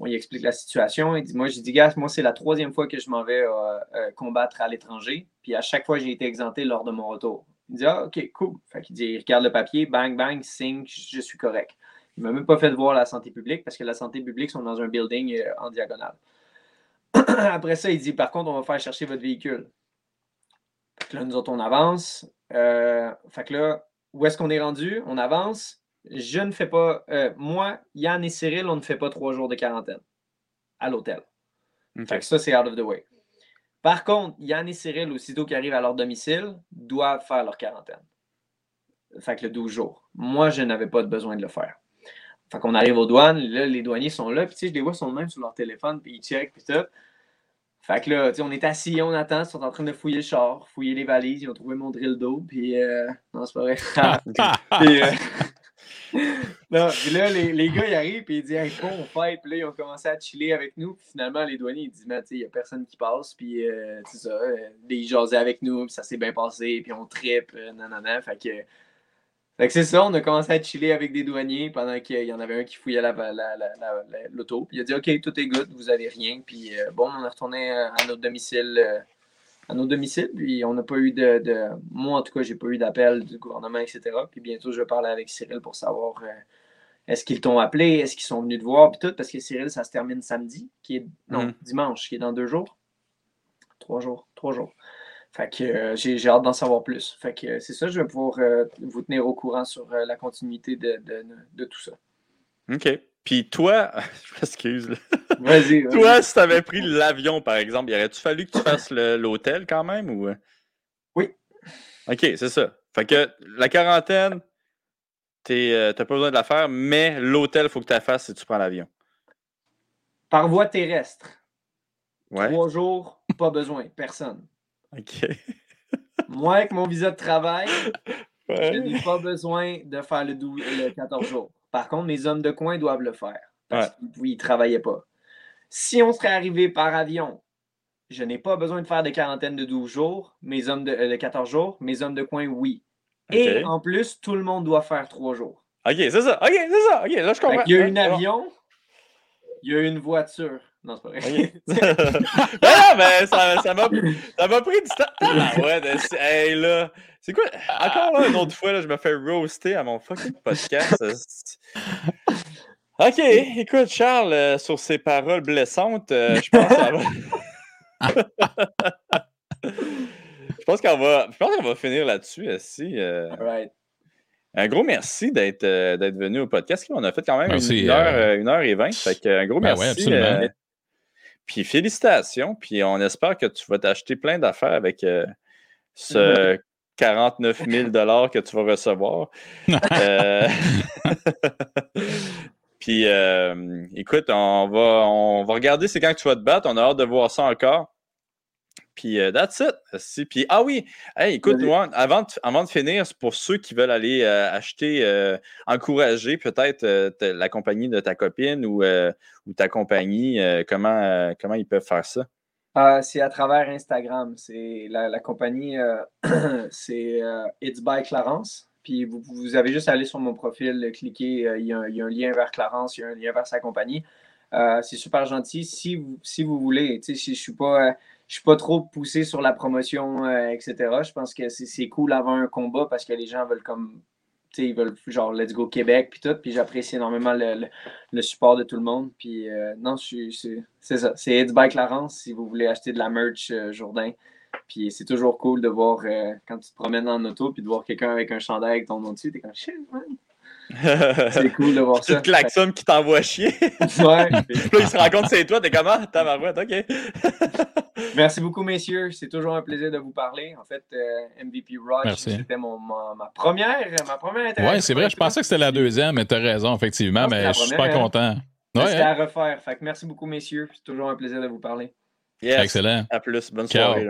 On lui explique la situation. Il dit Moi, j'ai dit, gars, moi, c'est la troisième fois que je m'en vais euh, euh, combattre à l'étranger. Puis à chaque fois, j'ai été exempté lors de mon retour. Il dit Ah, OK, cool. Fait qu'il dit Il regarde le papier, bang, bang, signe, je suis correct. Il ne m'a même pas fait voir la santé publique parce que la santé publique sont dans un building en diagonale. Après ça, il dit Par contre, on va faire chercher votre véhicule. Là, nous autres, on avance. Fait que là, où est-ce qu'on est rendu? On avance. Je ne fais pas. euh, moi, Yann et Cyril, on ne fait pas trois jours de quarantaine à l'hôtel. OK. Fait que ça, c'est out of the way. Par contre, Yann et Cyril, aussitôt qu'ils arrivent à leur domicile, doivent faire leur quarantaine. Fait que le 12 jours. Moi, je n'avais pas besoin de le faire. Fait qu'on arrive aux douanes, là, les douaniers sont là, puis tu sais, je les vois, sont même sur leur téléphone, puis ils checkent, puis tout. Fait que là, tu sais, on est assis, on attend, ils sont en train de fouiller le char, fouiller les valises, ils ont trouvé mon drill d'eau, puis euh, non, c'est pas vrai. Puis, euh, non, puis là, les, les gars, ils arrivent, puis ils disent, hey, bon, on fête. Puis là, ils ont commencé à chiller avec nous. Puis finalement, les douaniers, ils disent, mais tu sais, il n'y a personne qui passe. Puis, euh, c'est ça, euh, ils jasaient avec nous, puis ça s'est bien passé, puis on tripe, euh, nanana. Fait que, fait c'est ça, on a commencé à chiller avec des douaniers pendant qu'il y en avait un qui fouillait la- la- la- la- la- l'auto. Puis il a dit, OK, tout est good, vous avez rien. Puis euh, bon, on est retourné à notre domicile. euh, à nos domiciles, puis on n'a pas eu de, de- Moi, en tout cas, j'ai pas eu d'appel du gouvernement, etc. Puis bientôt, je vais parler avec Cyril pour savoir euh, est-ce qu'ils t'ont appelé, est-ce qu'ils sont venus te voir, puis tout, parce que Cyril, ça se termine samedi, qui est. Non, Mhm. dimanche, qui est dans deux jours. Trois jours. Trois jours. Fait que euh, j'ai hâte d'en savoir plus. Fait que euh, c'est ça, je vais pouvoir euh, vous tenir au courant sur la continuité de, de- de tout ça. OK. Puis toi, je m'excuse. Vas-y. Toi, si tu avais pris l'avion, par exemple, il aurait-tu fallu que tu fasses l'hôtel quand même ou? Oui. OK, c'est ça. Fait que la quarantaine, tu n'as pas besoin de la faire, mais l'hôtel, il faut que tu la fasses si tu prends l'avion. Par voie terrestre, Ouais. trois jours, pas besoin, personne. OK. Moi, avec mon visa de travail, Je Ouais. n'ai pas besoin de faire le, 12 le 14 jours. Par contre, mes hommes de coin doivent le faire. Parce qu'ils ne travaillaient pas. Si on serait arrivé par avion, je n'ai pas besoin de faire de quarantaine de 12 jours, mes hommes de, euh, de 14 jours, mes hommes de coin, oui. Et en plus, tout le monde doit faire 3 jours. OK, c'est ça. OK, c'est ça. OK, là, je comprends. qu'il y a un Ouais, avion, il y a une voiture. Non, c'est pas vrai. Ben non, mais ça ça m'a ça m'a pris du temps. Ah ouais, de- c'est- hey, là. C'est quoi? Encore là, une autre fois, là, je me fais roaster à mon fucking podcast. OK, écoute, Charles, euh, sur ces paroles blessantes, euh, je pense que ça va. je pense qu'on va, je pense qu'on va finir là-dessus. Si, euh, Alright. un gros merci d'être euh, d'être venu au podcast. On a fait quand même Merci, une, heure, euh, une heure et vingt. Fait que, un gros Ben merci. ouais, absolument. euh, puis félicitations. Puis on espère que tu vas t'acheter plein d'affaires avec euh, ce 49 000 que tu vas recevoir. Euh, puis, euh, écoute, on va, on va regarder c'est quand que tu vas te battre. On a hâte de voir ça encore. Puis, uh, that's it. Puis, ah oui, hey, écoute, avant, de, avant de finir, pour ceux qui veulent aller euh, acheter, encourager peut-être la compagnie de ta copine ou, ou ta compagnie, comment, comment ils peuvent faire ça? C'est à travers Instagram. C'est la, compagnie, c'est It's by Clarence. Puis vous, vous, avez juste à aller sur mon profil, cliquer, euh, il, y a un, lien vers Clarence, il y a un lien vers sa compagnie. Euh, c'est super gentil. Si vous, si vous voulez, si je ne suis, pas, je suis pas trop poussé sur la promotion, euh, etc., je pense que c'est cool d'avoir un combat parce que les gens veulent comme ils veulent genre let's go Québec puis tout puis j'apprécie énormément le, support de tout le monde puis non c'est ça c'est It's by Clarence si vous voulez acheter de la merch Jourdain puis c'est toujours cool de voir euh, quand tu te promènes en auto puis de voir quelqu'un avec un chandail avec ton nom dessus. T'es comme shit, man. C'est cool de voir ça. C'est klaxon qui t'envoie chier. ouais. là, il se rend compte que c'est toi. T'es comment? Ah, Tabarouette, OK. Merci beaucoup, messieurs. C'est toujours un plaisir de vous parler. En fait, euh, MVP Rock, c'était ma, première, ma première Oui, c'est vrai. Je pensais que c'était la deuxième, mais t'as raison, effectivement. mais je suis pas content. Ouais, c'était hein. à refaire. Fait que merci beaucoup, messieurs. C'est toujours un plaisir de vous parler. Yes. Excellent. À plus. Bonne soirée.